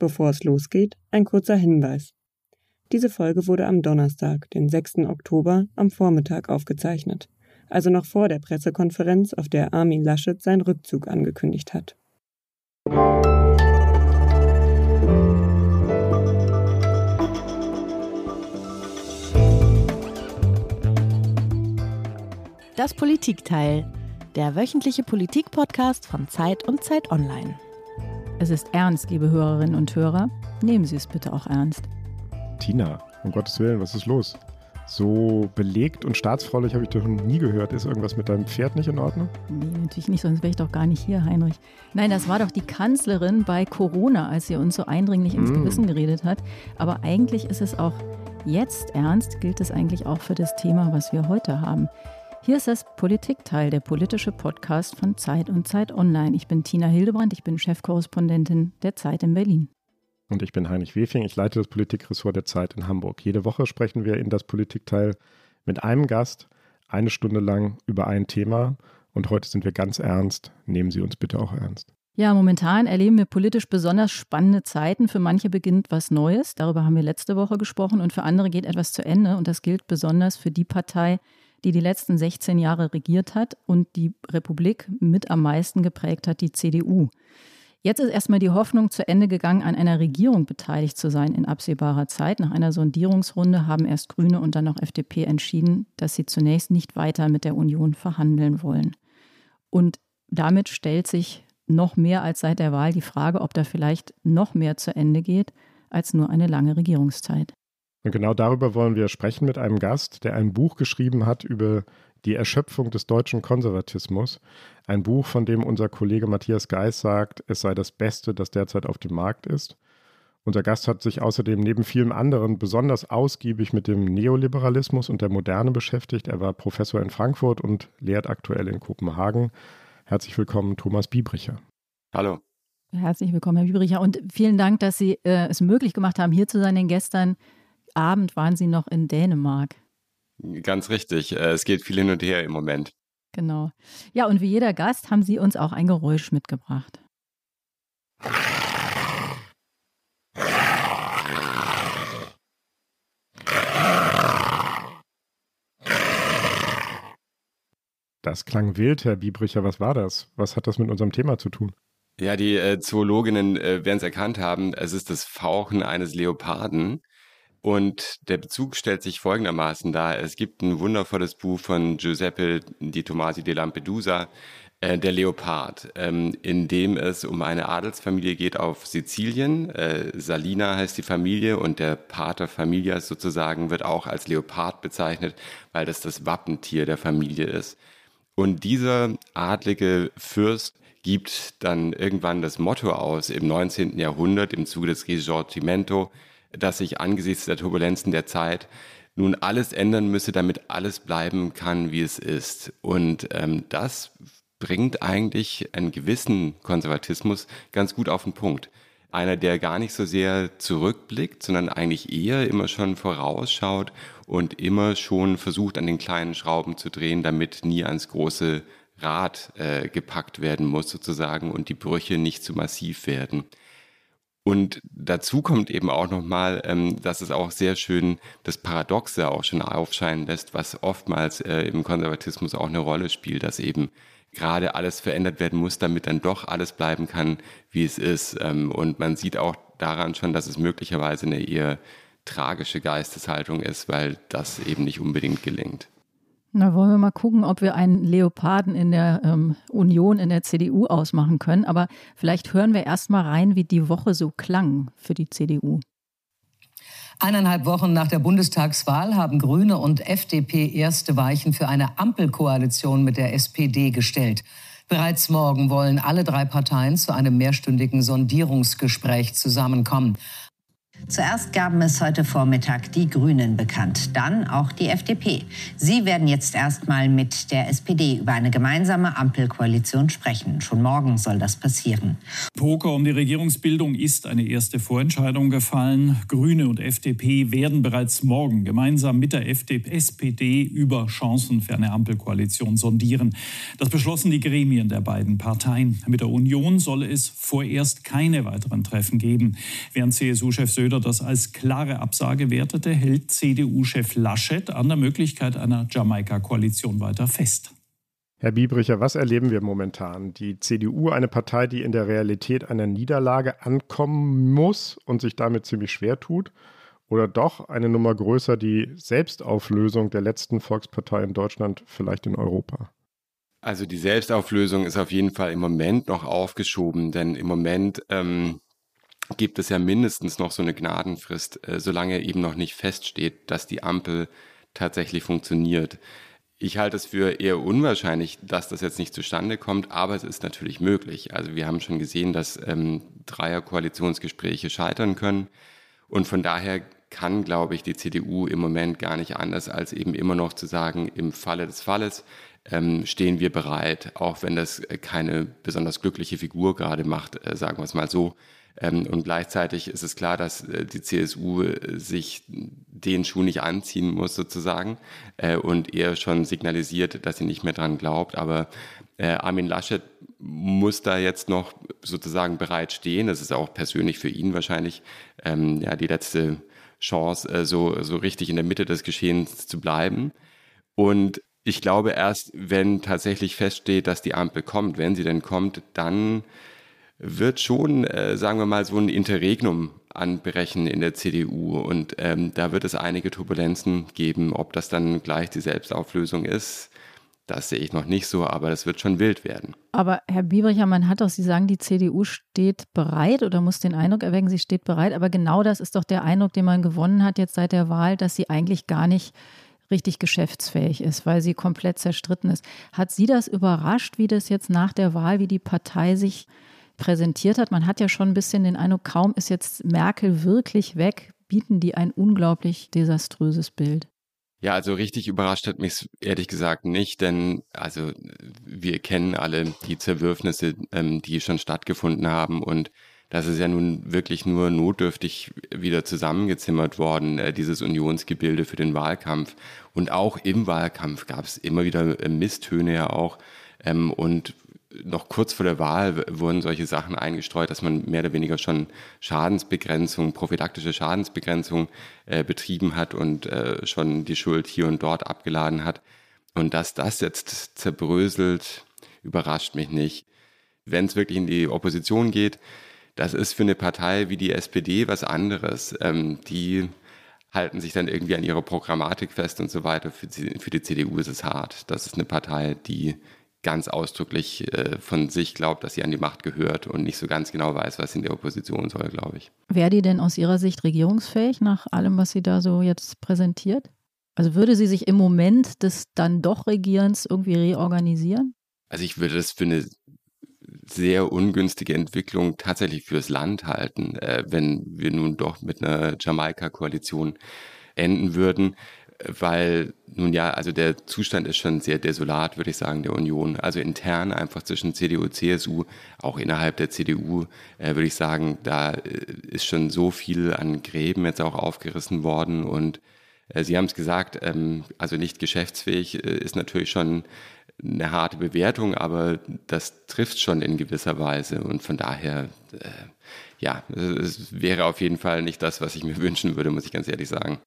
Bevor es losgeht, ein kurzer Hinweis. Diese Folge wurde am Donnerstag, den 6. Oktober, am Vormittag aufgezeichnet, also noch vor der Pressekonferenz, auf der Armin Laschet seinen Rückzug angekündigt hat. Das Politikteil, der wöchentliche Politik-Podcast von Zeit und Zeit Online. Es ist ernst, liebe Hörerinnen und Hörer. Nehmen Sie es bitte auch ernst. Tina, um Gottes Willen, was ist los? So belegt und staatsfraulich habe ich doch noch nie gehört. Ist irgendwas mit deinem Pferd nicht in Ordnung? Nee, natürlich nicht, sonst wäre ich doch gar nicht hier, Heinrich. Nein, das war doch die Kanzlerin bei Corona, als sie uns so eindringlich ins mm. Gewissen geredet hat. Aber eigentlich ist es auch jetzt ernst, gilt es eigentlich auch für das Thema, was wir heute haben. Hier ist das Politikteil, der politische Podcast von Zeit und Zeit Online. Ich bin Tina Hildebrand, ich bin Chefkorrespondentin der Zeit in Berlin. Und ich bin Heinrich Wefing, ich leite das Politikressort der Zeit in Hamburg. Jede Woche sprechen wir in das Politikteil mit einem Gast eine Stunde lang über ein Thema. Und heute sind wir ganz ernst. Nehmen Sie uns bitte auch ernst. Ja, momentan erleben wir politisch besonders spannende Zeiten. Für manche beginnt was Neues. Darüber haben wir letzte Woche gesprochen. Und für andere geht etwas zu Ende. Und das gilt besonders für die Partei, die die letzten 16 Jahre regiert hat und die Republik mit am meisten geprägt hat, die CDU. Jetzt ist erstmal die Hoffnung zu Ende gegangen, an einer Regierung beteiligt zu sein in absehbarer Zeit. Nach einer Sondierungsrunde haben erst Grüne und dann noch FDP entschieden, dass sie zunächst nicht weiter mit der Union verhandeln wollen. Und damit stellt sich noch mehr als seit der Wahl die Frage, ob da vielleicht noch mehr zu Ende geht als nur eine lange Regierungszeit. Und genau darüber wollen wir sprechen mit einem Gast, der ein Buch geschrieben hat über die Erschöpfung des deutschen Konservatismus. Ein Buch, von dem unser Kollege Matthias Geis sagt, es sei das Beste, das derzeit auf dem Markt ist. Unser Gast hat sich außerdem neben vielen anderen besonders ausgiebig mit dem Neoliberalismus und der Moderne beschäftigt. Er war Professor in Frankfurt und lehrt aktuell in Kopenhagen. Herzlich willkommen, Thomas Biebricher. Hallo. Herzlich willkommen, Herr Biebricher. Und vielen Dank, dass Sie äh, es möglich gemacht haben, hier zu sein denn gestern Abend waren Sie noch in Dänemark. Ganz richtig. Äh, es geht viel hin und her im Moment. Genau. Ja, und wie jeder Gast haben Sie uns auch ein Geräusch mitgebracht. Das klang wild, Herr Biebricher. Was war das? Was hat das mit unserem Thema zu tun? Ja, die äh, Zoologinnen äh, werden es erkannt haben. Es ist das Fauchen eines Leoparden. Und der Bezug stellt sich folgendermaßen dar. Es gibt ein wundervolles Buch von Giuseppe Di Tomasi de Lampedusa, äh, Der Leopard, ähm, in dem es um eine Adelsfamilie geht auf Sizilien. Äh, Salina heißt die Familie und der Pater Familias sozusagen wird auch als Leopard bezeichnet, weil das das Wappentier der Familie ist. Und dieser adlige Fürst gibt dann irgendwann das Motto aus im 19. Jahrhundert im Zuge des Risorgimento, dass sich angesichts der Turbulenzen der Zeit nun alles ändern müsse, damit alles bleiben kann, wie es ist. Und ähm, das bringt eigentlich einen gewissen Konservatismus ganz gut auf den Punkt. Einer, der gar nicht so sehr zurückblickt, sondern eigentlich eher immer schon vorausschaut und immer schon versucht, an den kleinen Schrauben zu drehen, damit nie ans große Rad äh, gepackt werden muss sozusagen und die Brüche nicht zu massiv werden. Und dazu kommt eben auch nochmal, ähm, dass es auch sehr schön das Paradoxe auch schon aufscheinen lässt, was oftmals äh, im Konservatismus auch eine Rolle spielt, dass eben gerade alles verändert werden muss, damit dann doch alles bleiben kann, wie es ist. Ähm, und man sieht auch daran schon, dass es möglicherweise eine eher tragische Geisteshaltung ist, weil das eben nicht unbedingt gelingt. Na, wollen wir mal gucken, ob wir einen Leoparden in der ähm, Union, in der CDU ausmachen können. Aber vielleicht hören wir erst mal rein, wie die Woche so klang für die CDU. Eineinhalb Wochen nach der Bundestagswahl haben Grüne und FDP erste Weichen für eine Ampelkoalition mit der SPD gestellt. Bereits morgen wollen alle drei Parteien zu einem mehrstündigen Sondierungsgespräch zusammenkommen. Zuerst gaben es heute Vormittag die Grünen bekannt, dann auch die FDP. Sie werden jetzt erstmal mit der SPD über eine gemeinsame Ampelkoalition sprechen. Schon morgen soll das passieren. Poker um die Regierungsbildung ist eine erste Vorentscheidung gefallen. Grüne und FDP werden bereits morgen gemeinsam mit der FDP, SPD über Chancen für eine Ampelkoalition sondieren. Das beschlossen die Gremien der beiden Parteien. Mit der Union solle es vorerst keine weiteren Treffen geben. Während CSU-Chef Söder Söder das als klare Absage wertete, hält CDU-Chef Laschet an der Möglichkeit einer Jamaika-Koalition weiter fest. Herr Biebricher, was erleben wir momentan? Die CDU, eine Partei, die in der Realität einer Niederlage ankommen muss und sich damit ziemlich schwer tut? Oder doch eine Nummer größer, die Selbstauflösung der letzten Volkspartei in Deutschland, vielleicht in Europa? Also die Selbstauflösung ist auf jeden Fall im Moment noch aufgeschoben, denn im Moment ähm, gibt es ja mindestens noch so eine Gnadenfrist, äh, solange eben noch nicht feststeht, dass die Ampel tatsächlich funktioniert. Ich halte es für eher unwahrscheinlich, dass das jetzt nicht zustande kommt, aber es ist natürlich möglich. Also wir haben schon gesehen, dass ähm, Dreier-Koalitionsgespräche scheitern können. Und von daher kann, glaube ich, die CDU im Moment gar nicht anders, als eben immer noch zu sagen, im Falle des Falles ähm, stehen wir bereit, auch wenn das keine besonders glückliche Figur gerade macht, äh, sagen wir es mal so. Ähm, und gleichzeitig ist es klar, dass äh, die CSU äh, sich den Schuh nicht anziehen muss sozusagen äh, und eher schon signalisiert, dass sie nicht mehr dran glaubt. Aber Armin Laschet muss da jetzt noch sozusagen bereit stehen. Das ist auch persönlich für ihn wahrscheinlich ähm, ja, die letzte Chance, so, so richtig in der Mitte des Geschehens zu bleiben. Und ich glaube erst, wenn tatsächlich feststeht, dass die Ampel kommt, wenn sie denn kommt, dann wird schon, äh, sagen wir mal, so ein Interregnum anbrechen in der CDU. Und ähm, da wird es einige Turbulenzen geben. Ob das dann gleich die Selbstauflösung ist, das sehe ich noch nicht so, aber das wird schon wild werden. Aber Herr Biebricher, man hat doch, Sie sagen, die CDU steht bereit oder muss den Eindruck erwecken, sie steht bereit. Aber genau das ist doch der Eindruck, den man gewonnen hat jetzt seit der Wahl, dass sie eigentlich gar nicht richtig geschäftsfähig ist, weil sie komplett zerstritten ist. Hat Sie das überrascht, wie das jetzt nach der Wahl, wie die Partei sich präsentiert hat. Man hat ja schon ein bisschen den Eindruck, kaum ist jetzt Merkel wirklich weg, bieten die ein unglaublich desaströses Bild. Ja, also richtig überrascht hat mich ehrlich gesagt nicht, denn also wir kennen alle die Zerwürfnisse, ähm, die schon stattgefunden haben und das ist ja nun wirklich nur notdürftig wieder zusammengezimmert worden, äh, dieses Unionsgebilde für den Wahlkampf. Und auch im Wahlkampf gab es immer wieder äh, Misstöne ja auch. Ähm, und noch kurz vor der Wahl wurden solche Sachen eingestreut, dass man mehr oder weniger schon Schadensbegrenzung, prophylaktische Schadensbegrenzung äh, betrieben hat und äh, schon die Schuld hier und dort abgeladen hat. Und dass das jetzt zerbröselt, überrascht mich nicht. Wenn es wirklich in die Opposition geht, das ist für eine Partei wie die SPD was anderes. Ähm, die halten sich dann irgendwie an ihrer Programmatik fest und so weiter. Für für die CDU ist es hart. Das ist eine Partei, die ganz ausdrücklich äh, von sich glaubt, dass sie an die Macht gehört und nicht so ganz genau weiß, was in der Opposition soll, glaube ich. Wäre die denn aus Ihrer Sicht regierungsfähig nach allem, was sie da so jetzt präsentiert? Also würde sie sich im Moment des dann doch Regierens irgendwie reorganisieren? Also ich würde das für eine sehr ungünstige Entwicklung tatsächlich fürs Land halten, äh, wenn wir nun doch mit einer Jamaika-Koalition enden würden weil nun ja, also der Zustand ist schon sehr desolat, würde ich sagen, der Union. Also intern einfach zwischen CDU und CSU, auch innerhalb der CDU, äh, würde ich sagen, da äh, ist schon so viel an Gräben jetzt auch aufgerissen worden und äh, Sie haben es gesagt, ähm, also nicht geschäftsfähig äh, ist natürlich schon eine harte Bewertung, aber das trifft schon in gewisser Weise und von daher, äh, ja, es wäre auf jeden Fall nicht das, was ich mir wünschen würde, muss ich ganz ehrlich sagen.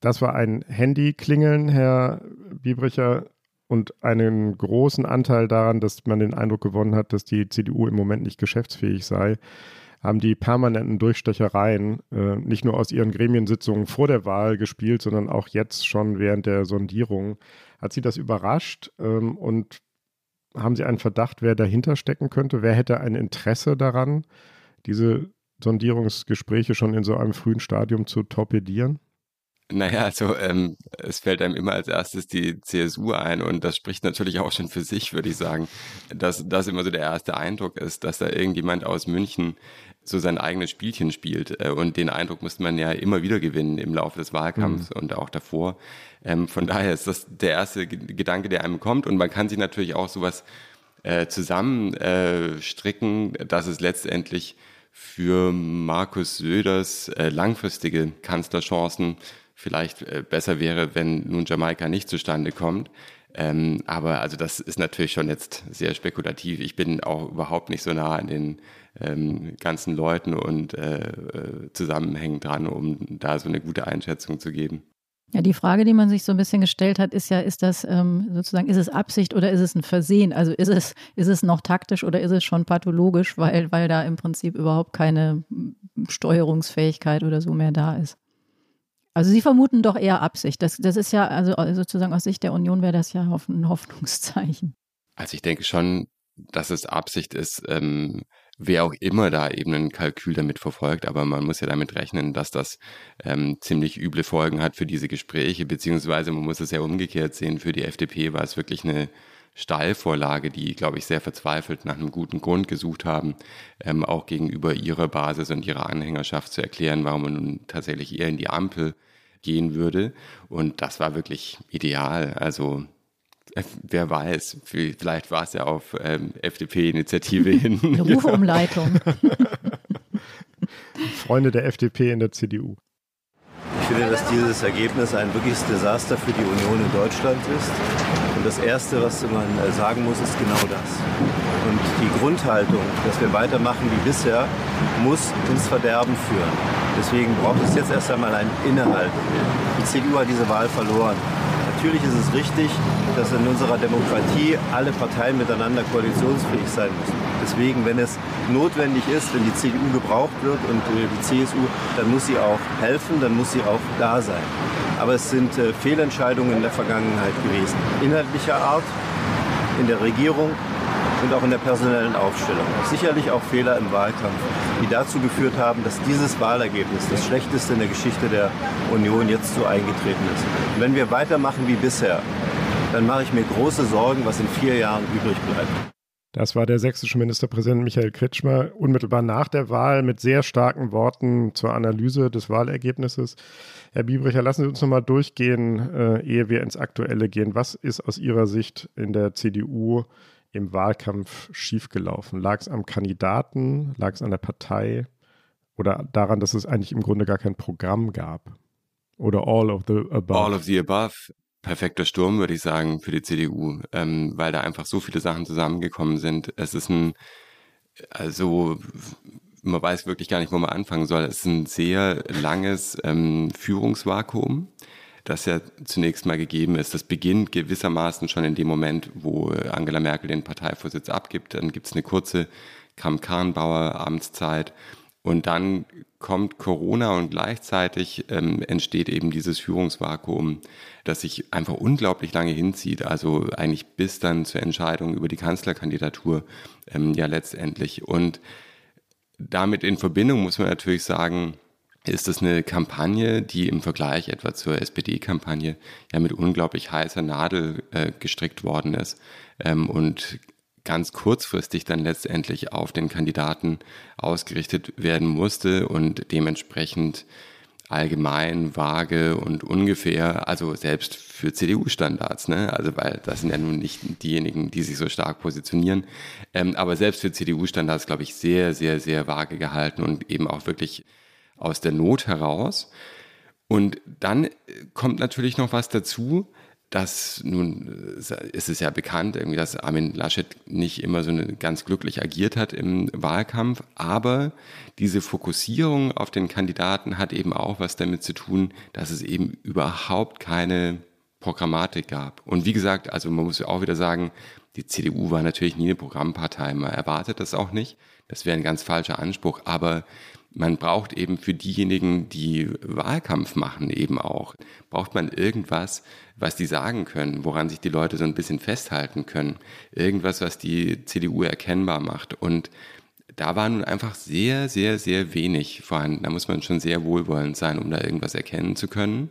Das war ein Handy-Klingeln, Herr Biebricher, und einen großen Anteil daran, dass man den Eindruck gewonnen hat, dass die CDU im Moment nicht geschäftsfähig sei, haben die permanenten Durchstechereien äh, nicht nur aus ihren Gremiensitzungen vor der Wahl gespielt, sondern auch jetzt schon während der Sondierung. Hat Sie das überrascht ähm, und haben Sie einen Verdacht, wer dahinter stecken könnte? Wer hätte ein Interesse daran, diese Sondierungsgespräche schon in so einem frühen Stadium zu torpedieren? Naja, also ähm, es fällt einem immer als erstes die CSU ein und das spricht natürlich auch schon für sich, würde ich sagen, dass das immer so der erste Eindruck ist, dass da irgendjemand aus München so sein eigenes Spielchen spielt. Äh, und den Eindruck muss man ja immer wieder gewinnen im Laufe des Wahlkampfs mhm. und auch davor. Ähm, von daher ist das der erste Gedanke, der einem kommt. Und man kann sich natürlich auch sowas äh, zusammenstricken, äh, dass es letztendlich für Markus Söders äh, langfristige Kanzlerchancen vielleicht äh, besser wäre, wenn nun Jamaika nicht zustande kommt. Ähm, aber also das ist natürlich schon jetzt sehr spekulativ. Ich bin auch überhaupt nicht so nah an den ähm, ganzen Leuten und äh, äh Zusammenhängen dran, um da so eine gute Einschätzung zu geben. Ja, die Frage, die man sich so ein bisschen gestellt hat, ist ja, ist das ähm, sozusagen, ist es Absicht oder ist es ein Versehen? Also ist es, ist es noch taktisch oder ist es schon pathologisch, weil, weil da im Prinzip überhaupt keine Steuerungsfähigkeit oder so mehr da ist? Also Sie vermuten doch eher Absicht. Das, das ist ja, also sozusagen aus Sicht der Union wäre das ja ein Hoffnungszeichen. Also ich denke schon, dass es Absicht ist, ähm, wer auch immer da eben ein Kalkül damit verfolgt, aber man muss ja damit rechnen, dass das ähm, ziemlich üble Folgen hat für diese Gespräche, beziehungsweise man muss es ja umgekehrt sehen, für die FDP war es wirklich eine Steilvorlage, die, glaube ich, sehr verzweifelt nach einem guten Grund gesucht haben, ähm, auch gegenüber ihrer Basis und ihrer Anhängerschaft zu erklären, warum man nun tatsächlich eher in die Ampel gehen würde. Und das war wirklich ideal. Also äh, wer weiß, vielleicht war es ja auf ähm, FDP-Initiative hin. Eine Rufumleitung. Freunde der FDP in der CDU. Ich finde, dass dieses Ergebnis ein wirkliches Desaster für die Union in Deutschland ist. Und das Erste, was man äh, sagen muss, ist genau das. Und die Grundhaltung, dass wir weitermachen wie bisher, muss ins Verderben führen. Deswegen braucht es jetzt erst einmal ein Innehalten. Die CDU hat diese Wahl verloren. Natürlich ist es richtig, dass in unserer Demokratie alle Parteien miteinander koalitionsfähig sein müssen. Deswegen, wenn es notwendig ist, wenn die CDU gebraucht wird und äh, die CSU, dann muss sie auch helfen, dann muss sie auch da sein. Aber es sind äh, Fehlentscheidungen in der Vergangenheit gewesen. Inhaltlicher Art, in der Regierung und auch in der personellen Aufstellung. Sicherlich auch Fehler im Wahlkampf, die dazu geführt haben, dass dieses Wahlergebnis das schlechteste in der Geschichte der Union jetzt so eingetreten ist. Und wenn wir weitermachen wie bisher, dann mache ich mir große Sorgen, was in vier Jahren übrig bleibt. Das war der sächsische Ministerpräsident Michael Kretschmer unmittelbar nach der Wahl mit sehr starken Worten zur Analyse des Wahlergebnisses. Herr Biebricher, lassen Sie uns nochmal durchgehen, äh, ehe wir ins Aktuelle gehen. Was ist aus Ihrer Sicht in der CDU im Wahlkampf schiefgelaufen? Lag es am Kandidaten? Lag es an der Partei? Oder daran, dass es eigentlich im Grunde gar kein Programm gab? Oder all of the above? All of the above. Perfekter Sturm, würde ich sagen, für die CDU, ähm, weil da einfach so viele Sachen zusammengekommen sind. Es ist ein, also man weiß wirklich gar nicht, wo man anfangen soll. Es ist ein sehr langes ähm, Führungsvakuum das ja zunächst mal gegeben ist. Das beginnt gewissermaßen schon in dem Moment, wo Angela Merkel den Parteivorsitz abgibt. Dann gibt es eine kurze Kram-Karrenbauer-Amtszeit und dann kommt Corona und gleichzeitig ähm, entsteht eben dieses Führungsvakuum, das sich einfach unglaublich lange hinzieht. Also eigentlich bis dann zur Entscheidung über die Kanzlerkandidatur ähm, ja letztendlich. Und damit in Verbindung muss man natürlich sagen, ist das eine Kampagne, die im Vergleich etwa zur SPD-Kampagne ja mit unglaublich heißer Nadel äh, gestrickt worden ist ähm, und ganz kurzfristig dann letztendlich auf den Kandidaten ausgerichtet werden musste und dementsprechend allgemein, vage und ungefähr, also selbst für CDU-Standards, ne? Also weil das sind ja nun nicht diejenigen, die sich so stark positionieren, ähm, aber selbst für CDU-Standards, glaube ich, sehr, sehr, sehr vage gehalten und eben auch wirklich aus der Not heraus. Und dann kommt natürlich noch was dazu, dass nun äh, ist es ja bekannt, irgendwie, dass Armin Laschet nicht immer so ganz glücklich agiert hat im Wahlkampf, aber diese Fokussierung auf den Kandidaten hat eben auch was damit zu tun, dass es eben überhaupt keine Programmatik gab. Und wie gesagt, also man muss ja auch wieder sagen, die CDU war natürlich nie eine Programmpartei, man erwartet das auch nicht. Das wäre ein ganz falscher Anspruch, aber man braucht eben für diejenigen, die Wahlkampf machen, eben auch, braucht man irgendwas, was die sagen können, woran sich die Leute so ein bisschen festhalten können. Irgendwas, was die CDU erkennbar macht. Und da war nun einfach sehr, sehr, sehr wenig vorhanden. Da muss man schon sehr wohlwollend sein, um da irgendwas erkennen zu können.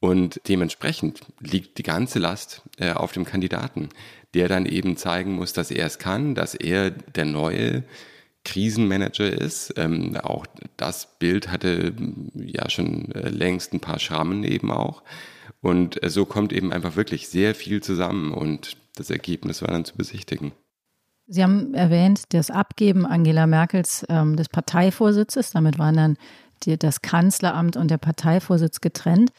Und dementsprechend liegt die ganze Last äh, auf dem Kandidaten, der dann eben zeigen muss, dass er es kann, dass er der neue Krisenmanager ist. Ähm, auch das Bild hatte ja schon äh, längst ein paar Schrammen eben auch. Und äh, so kommt eben einfach wirklich sehr viel zusammen und das Ergebnis war dann zu besichtigen. Sie haben erwähnt, das Abgeben Angela Merkels ähm, des Parteivorsitzes. Damit waren dann die, das Kanzleramt und der Parteivorsitz getrennt.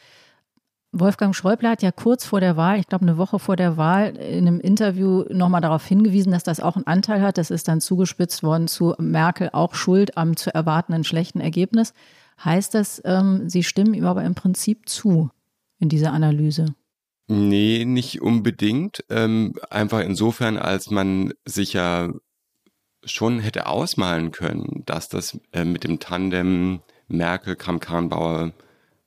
Wolfgang Schäuble hat ja kurz vor der Wahl, ich glaube eine Woche vor der Wahl, in einem Interview nochmal darauf hingewiesen, dass das auch einen Anteil hat. Das ist dann zugespitzt worden zu Merkel auch schuld am zu erwartenden schlechten Ergebnis. Heißt das, ähm, Sie stimmen ihm aber im Prinzip zu in dieser Analyse? Nee, nicht unbedingt. Ähm, einfach insofern, als man sich ja schon hätte ausmalen können, dass das äh, mit dem Tandem Merkel-Kramp-Karrenbauer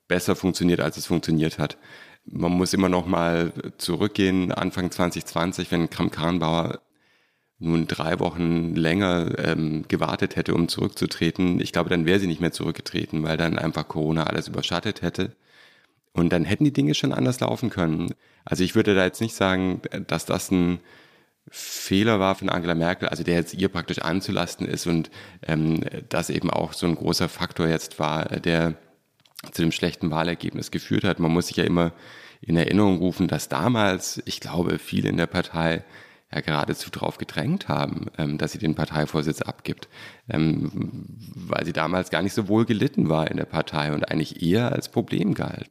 besser funktioniert, als es funktioniert hat. Man muss immer noch mal zurückgehen, Anfang 2020, wenn Kram-Karrenbauer nun drei Wochen länger ähm, gewartet hätte, um zurückzutreten. Ich glaube, dann wäre sie nicht mehr zurückgetreten, weil dann einfach Corona alles überschattet hätte. Und dann hätten die Dinge schon anders laufen können. Also ich würde da jetzt nicht sagen, dass das ein Fehler war von Angela Merkel, also der jetzt ihr praktisch anzulasten ist und ähm, das eben auch so ein großer Faktor jetzt war, der zu dem schlechten Wahlergebnis geführt hat. Man muss sich ja immer in Erinnerung rufen, dass damals, ich glaube, viele in der Partei ja geradezu darauf gedrängt haben, ähm, dass sie den Parteivorsitz abgibt, ähm, weil sie damals gar nicht so wohl gelitten war in der Partei und eigentlich eher als Problem galt.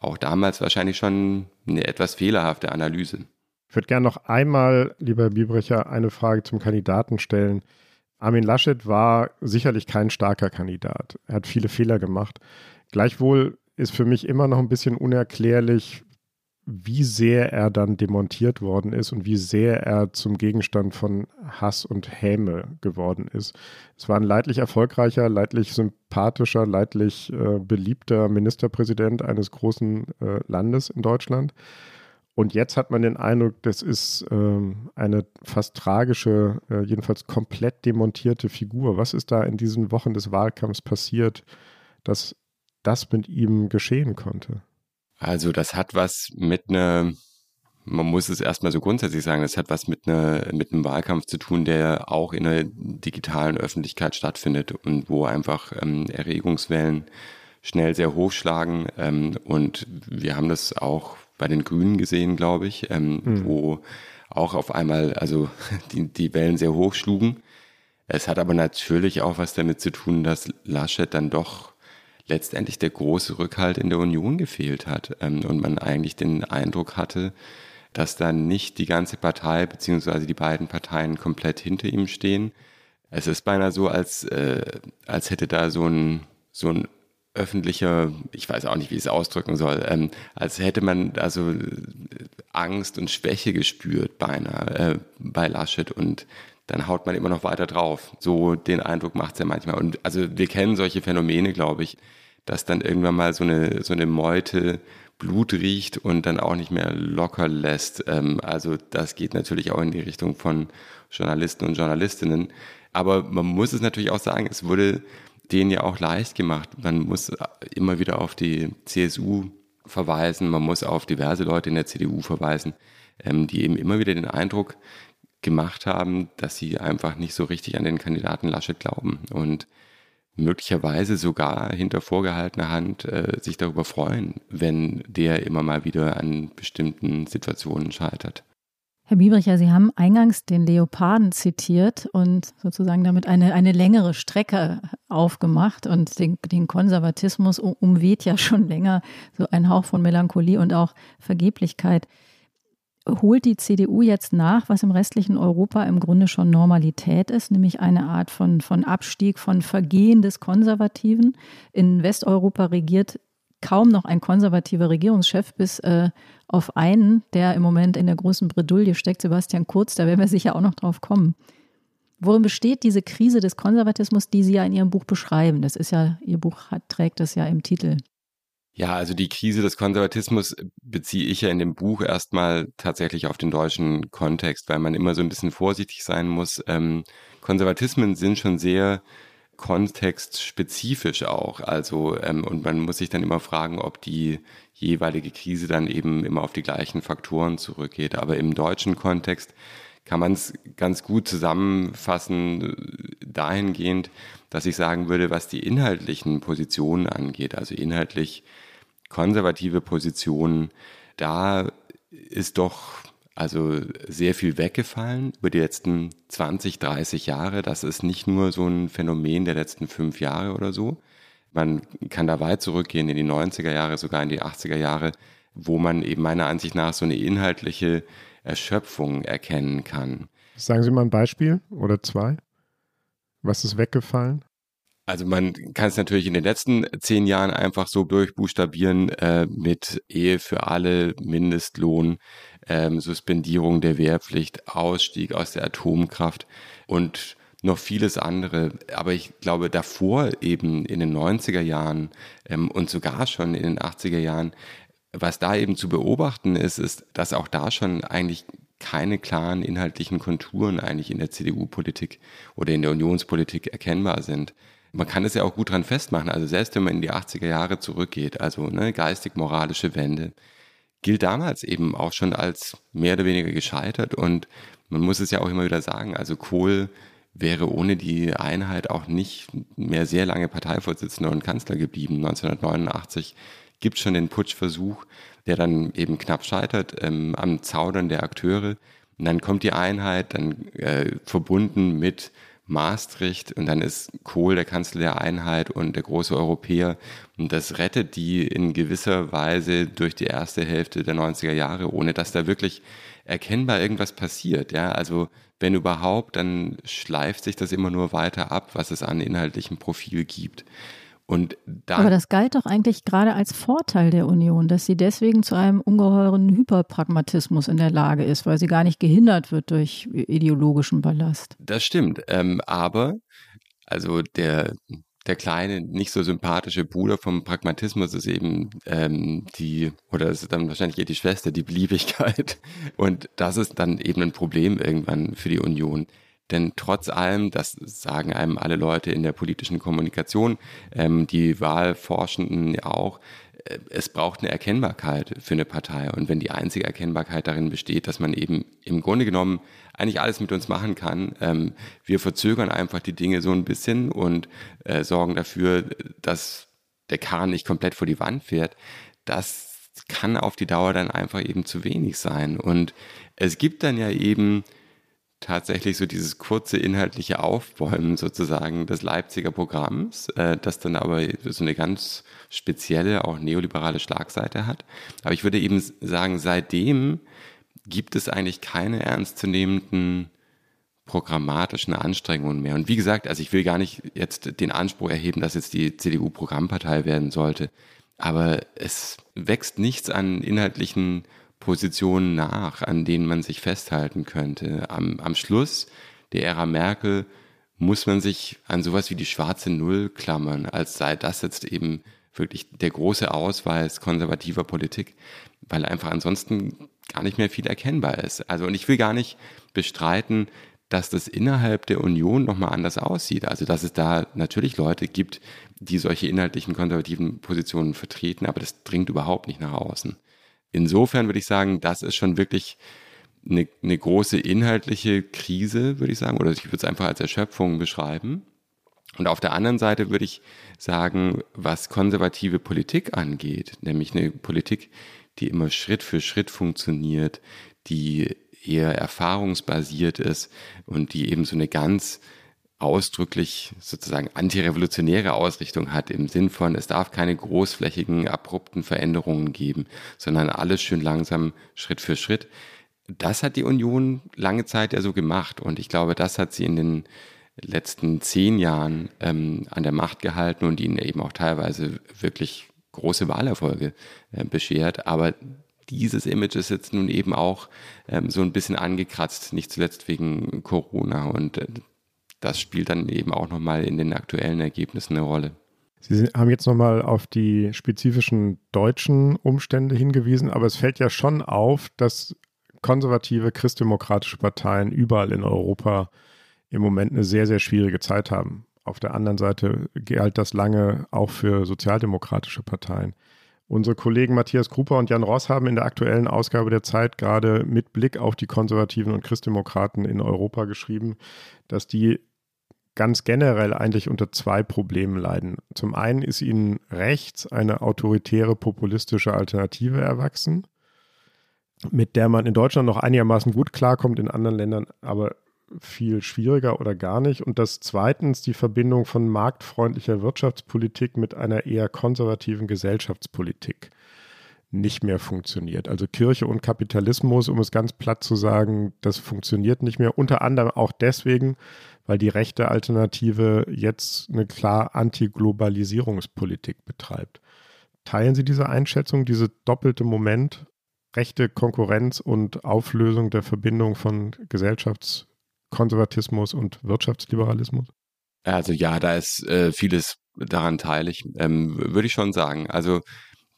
Auch damals wahrscheinlich schon eine etwas fehlerhafte Analyse. Ich würde gerne noch einmal, lieber Biebrecher, eine Frage zum Kandidaten stellen. Armin Laschet war sicherlich kein starker Kandidat. Er hat viele Fehler gemacht. Gleichwohl ist für mich immer noch ein bisschen unerklärlich, wie sehr er dann demontiert worden ist und wie sehr er zum Gegenstand von Hass und Häme geworden ist. Es war ein leidlich erfolgreicher, leidlich sympathischer, leidlich äh, beliebter Ministerpräsident eines großen äh, Landes in Deutschland. Und jetzt hat man den Eindruck, das ist ähm, eine fast tragische, äh, jedenfalls komplett demontierte Figur. Was ist da in diesen Wochen des Wahlkampfs passiert, dass das mit ihm geschehen konnte? Also das hat was mit einer, man muss es erstmal so grundsätzlich sagen, das hat was mit einer, mit einem Wahlkampf zu tun, der auch in der digitalen Öffentlichkeit stattfindet und wo einfach ähm, Erregungswellen schnell sehr hochschlagen. Ähm, und wir haben das auch bei den Grünen gesehen, glaube ich, ähm, mhm. wo auch auf einmal, also die, die Wellen sehr hoch schlugen. Es hat aber natürlich auch was damit zu tun, dass Laschet dann doch letztendlich der große Rückhalt in der Union gefehlt hat ähm, und man eigentlich den Eindruck hatte, dass da nicht die ganze Partei beziehungsweise die beiden Parteien komplett hinter ihm stehen. Es ist beinahe so, als, äh, als hätte da so ein, so ein öffentlicher, ich weiß auch nicht, wie ich es ausdrücken soll, ähm, als hätte man also Angst und Schwäche gespürt beinahe äh, bei Laschet und dann haut man immer noch weiter drauf. So den Eindruck macht es ja manchmal. Und also wir kennen solche Phänomene, glaube ich, dass dann irgendwann mal so eine, so eine Meute Blut riecht und dann auch nicht mehr locker lässt. Ähm, also das geht natürlich auch in die Richtung von Journalisten und Journalistinnen. Aber man muss es natürlich auch sagen, es wurde denen ja auch leicht gemacht. Man muss immer wieder auf die CSU verweisen, man muss auf diverse Leute in der CDU verweisen, ähm, die eben immer wieder den Eindruck gemacht haben, dass sie einfach nicht so richtig an den Kandidaten Laschet glauben und möglicherweise sogar hinter vorgehaltener Hand äh, sich darüber freuen, wenn der immer mal wieder an bestimmten Situationen scheitert. Herr Biebricher, Sie haben eingangs den Leoparden zitiert und sozusagen damit eine, eine längere Strecke aufgemacht und den, den Konservatismus umweht ja schon länger so ein Hauch von Melancholie und auch Vergeblichkeit holt die CDU jetzt nach, was im restlichen Europa im Grunde schon Normalität ist, nämlich eine Art von, von Abstieg, von Vergehen des Konservativen. In Westeuropa regiert kaum noch ein konservativer Regierungschef, bis äh, auf einen, der im Moment in der großen Bredouille steckt, Sebastian Kurz, da werden wir sicher auch noch drauf kommen. Worin besteht diese Krise des Konservatismus, die Sie ja in Ihrem Buch beschreiben? Das ist ja, Ihr Buch hat, trägt das ja im Titel. Ja, also die Krise des Konservatismus beziehe ich ja in dem Buch erstmal tatsächlich auf den deutschen Kontext, weil man immer so ein bisschen vorsichtig sein muss. Ähm, Konservatismen sind schon sehr kontextspezifisch auch. Also, ähm, und man muss sich dann immer fragen, ob die jeweilige Krise dann eben immer auf die gleichen Faktoren zurückgeht. Aber im deutschen Kontext kann man es ganz gut zusammenfassen äh, dahingehend, dass ich sagen würde, was die inhaltlichen Positionen angeht, also inhaltlich konservative Positionen, da ist doch also sehr viel weggefallen über die letzten 20, 30 Jahre. Das ist nicht nur so ein Phänomen der letzten fünf Jahre oder so. Man kann da weit zurückgehen in die 90er Jahre, sogar in die 80er Jahre, wo man eben meiner Ansicht nach so eine inhaltliche Erschöpfung erkennen kann. Sagen Sie mal ein Beispiel oder zwei. Was ist weggefallen? Also man kann es natürlich in den letzten zehn Jahren einfach so durchbuchstabieren äh, mit Ehe für alle, Mindestlohn, ähm, Suspendierung der Wehrpflicht, Ausstieg aus der Atomkraft und noch vieles andere. Aber ich glaube, davor eben in den 90er Jahren ähm, und sogar schon in den 80er Jahren, was da eben zu beobachten ist, ist, dass auch da schon eigentlich keine klaren inhaltlichen Konturen eigentlich in der CDU-Politik oder in der Unionspolitik erkennbar sind. Man kann es ja auch gut dran festmachen. Also selbst wenn man in die 80er Jahre zurückgeht, also ne, geistig-moralische Wende, gilt damals eben auch schon als mehr oder weniger gescheitert. Und man muss es ja auch immer wieder sagen, also Kohl wäre ohne die Einheit auch nicht mehr sehr lange Parteivorsitzender und Kanzler geblieben. 1989 gibt es schon den Putschversuch, der dann eben knapp scheitert ähm, am Zaudern der Akteure. Und dann kommt die Einheit, dann äh, verbunden mit Maastricht und dann ist Kohl der Kanzler der Einheit und der große Europäer. Und das rettet die in gewisser Weise durch die erste Hälfte der 90er Jahre, ohne dass da wirklich erkennbar irgendwas passiert. Ja, also wenn überhaupt, dann schleift sich das immer nur weiter ab, was es an inhaltlichem Profil gibt. Und da Aber das galt doch eigentlich gerade als Vorteil der Union, dass sie deswegen zu einem ungeheuren Hyperpragmatismus in der Lage ist, weil sie gar nicht gehindert wird durch ideologischen Ballast. Das stimmt. Ähm, aber, also der, der kleine, nicht so sympathische Bruder vom Pragmatismus ist eben ähm, die, oder es ist dann wahrscheinlich eher die Schwester, die Beliebigkeit. Und das ist dann eben ein Problem irgendwann für die Union. Denn trotz allem, das sagen einem alle Leute in der politischen Kommunikation, ähm, die Wahlforschenden auch, äh, es braucht eine Erkennbarkeit für eine Partei. Und wenn die einzige Erkennbarkeit darin besteht, dass man eben im Grunde genommen eigentlich alles mit uns machen kann, ähm, wir verzögern einfach die Dinge so ein bisschen und äh, sorgen dafür, dass der Kahn nicht komplett vor die Wand fährt, das kann auf die Dauer dann einfach eben zu wenig sein. Und es gibt dann ja eben tatsächlich so dieses kurze inhaltliche Aufbäumen sozusagen des Leipziger Programms, äh, das dann aber so eine ganz spezielle, auch neoliberale Schlagseite hat. Aber ich würde eben sagen, seitdem gibt es eigentlich keine ernstzunehmenden programmatischen Anstrengungen mehr. Und wie gesagt, also ich will gar nicht jetzt den Anspruch erheben, dass jetzt die CDU Programmpartei werden sollte. Aber es wächst nichts an inhaltlichen Positionen nach, an denen man sich festhalten könnte. Am, am Schluss der Ära Merkel muss man sich an sowas wie die schwarze Null klammern, als sei das jetzt eben wirklich der große Ausweis konservativer Politik, weil einfach ansonsten gar nicht mehr viel erkennbar ist. Also und ich will gar nicht bestreiten, dass das innerhalb der Union nochmal anders aussieht. Also dass es da natürlich Leute gibt, die solche inhaltlichen konservativen Positionen vertreten, aber das dringt überhaupt nicht nach außen insofern würde ich sagen, das ist schon wirklich eine, eine große inhaltliche Krise, würde ich sagen, oder ich würde es einfach als Erschöpfung beschreiben. Und auf der anderen Seite würde ich sagen, was konservative Politik angeht, nämlich eine Politik, die immer Schritt für Schritt funktioniert, die eher erfahrungsbasiert ist und die eben so eine ganz ausdrücklich sozusagen antirevolutionäre Ausrichtung hat, im Sinn von, es darf keine großflächigen, abrupten Veränderungen geben, sondern alles schön langsam, Schritt für Schritt. Das hat die Union lange Zeit ja so gemacht und ich glaube, das hat sie in den letzten zehn Jahren ähm, an der Macht gehalten und ihnen eben auch teilweise wirklich große Wahlerfolge äh, beschert. Aber dieses Image ist jetzt nun eben auch ähm, so ein bisschen angekratzt, nicht zuletzt wegen Corona. Und äh, das spielt dann eben auch nochmal in den aktuellen Ergebnissen eine Rolle. Sie haben jetzt nochmal auf die spezifischen deutschen Umstände hingewiesen, aber es fällt ja schon auf, dass konservative christdemokratische Parteien überall in Europa im Moment eine sehr, sehr schwierige Zeit haben. Auf der anderen Seite galt das lange auch für sozialdemokratische Parteien. Unsere Kollegen Matthias Kruper und Jan Ross haben in der aktuellen Ausgabe der Zeit gerade mit Blick auf die Konservativen und Christdemokraten in Europa geschrieben, dass die ganz generell eigentlich unter zwei Problemen leiden. Zum einen ist ihnen rechts eine autoritäre populistische Alternative erwachsen, mit der man in Deutschland noch einigermaßen gut klarkommt, in anderen Ländern aber viel schwieriger oder gar nicht. Und das zweitens die Verbindung von marktfreundlicher Wirtschaftspolitik mit einer eher konservativen Gesellschaftspolitik nicht mehr funktioniert. Also Kirche und Kapitalismus, um es ganz platt zu sagen, das funktioniert nicht mehr. Unter anderem auch deswegen, weil die rechte Alternative jetzt eine klar Antiglobalisierungspolitik betreibt. Teilen Sie diese Einschätzung, diese doppelte Moment, rechte Konkurrenz und Auflösung der Verbindung von Gesellschafts- Konservatismus und Wirtschaftsliberalismus? Also ja, da ist äh, vieles daran teilig, ähm, würde ich schon sagen. Also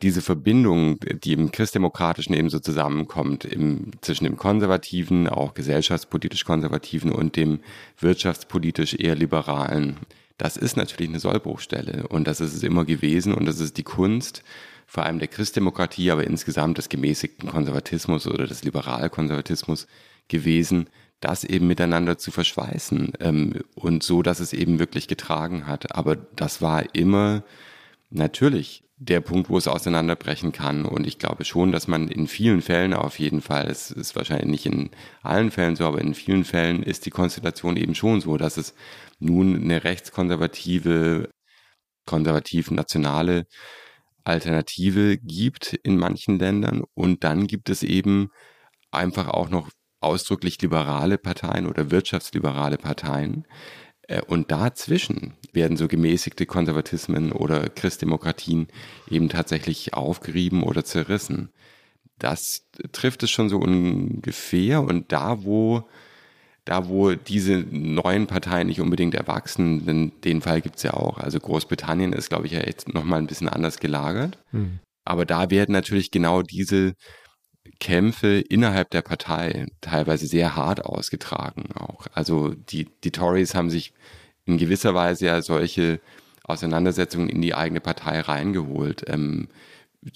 diese Verbindung, die im Christdemokratischen eben so zusammenkommt, im, zwischen dem konservativen, auch gesellschaftspolitisch konservativen und dem wirtschaftspolitisch eher liberalen, das ist natürlich eine Sollbruchstelle und das ist es immer gewesen und das ist die Kunst, vor allem der Christdemokratie, aber insgesamt des gemäßigten Konservatismus oder des Liberalkonservatismus gewesen, das eben miteinander zu verschweißen ähm, und so, dass es eben wirklich getragen hat. Aber das war immer natürlich der Punkt, wo es auseinanderbrechen kann. Und ich glaube schon, dass man in vielen Fällen auf jeden Fall, es ist wahrscheinlich nicht in allen Fällen so, aber in vielen Fällen ist die Konstellation eben schon so, dass es nun eine rechtskonservative, konservativ-nationale Alternative gibt in manchen Ländern. Und dann gibt es eben einfach auch noch ausdrücklich liberale Parteien oder wirtschaftsliberale Parteien. Äh, und dazwischen werden so gemäßigte Konservatismen oder Christdemokratien eben tatsächlich aufgerieben oder zerrissen. Das trifft es schon so ungefähr. Und da, wo, da, wo diese neuen Parteien nicht unbedingt erwachsen, denn den Fall gibt es ja auch. Also Großbritannien ist, glaube ich, ja jetzt nochmal ein bisschen anders gelagert. Mhm. Aber da werden natürlich genau diese Kämpfe innerhalb der Partei teilweise sehr hart ausgetragen auch. Also die, die Tories haben sich in gewisser Weise ja solche Auseinandersetzungen in die eigene Partei reingeholt. Ähm,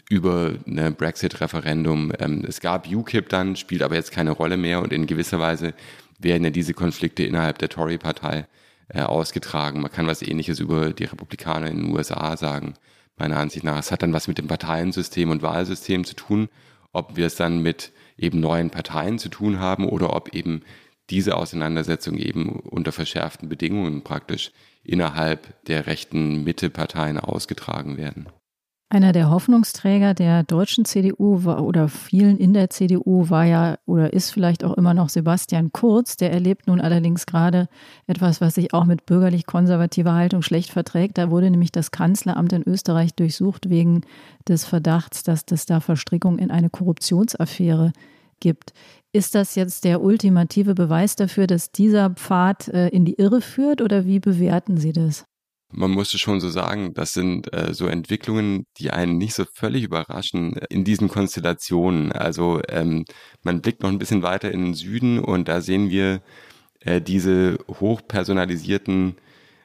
über ein Brexit-Referendum. Ähm, es gab UKIP dann, spielt aber jetzt keine Rolle mehr und in gewisser Weise werden ja diese Konflikte innerhalb der Tory-Partei äh, ausgetragen. Man kann was ähnliches über die Republikaner in den USA sagen, meiner Ansicht nach. Es hat dann was mit dem Parteiensystem und Wahlsystem zu tun ob wir es dann mit eben neuen Parteien zu tun haben oder ob eben diese Auseinandersetzung eben unter verschärften Bedingungen praktisch innerhalb der rechten Mitteparteien ausgetragen werden. Einer der Hoffnungsträger der deutschen CDU war, oder vielen in der CDU war ja oder ist vielleicht auch immer noch Sebastian Kurz. Der erlebt nun allerdings gerade etwas, was sich auch mit bürgerlich-konservativer Haltung schlecht verträgt. Da wurde nämlich das Kanzleramt in Österreich durchsucht wegen des Verdachts, dass es da Verstrickung in eine Korruptionsaffäre gibt. Ist das jetzt der ultimative Beweis dafür, dass dieser Pfad äh, in die Irre führt oder wie bewerten Sie das? Man musste schon so sagen, das sind äh, so Entwicklungen, die einen nicht so völlig überraschen in diesen Konstellationen. Also ähm, man blickt noch ein bisschen weiter in den Süden und da sehen wir äh, diese hochpersonalisierten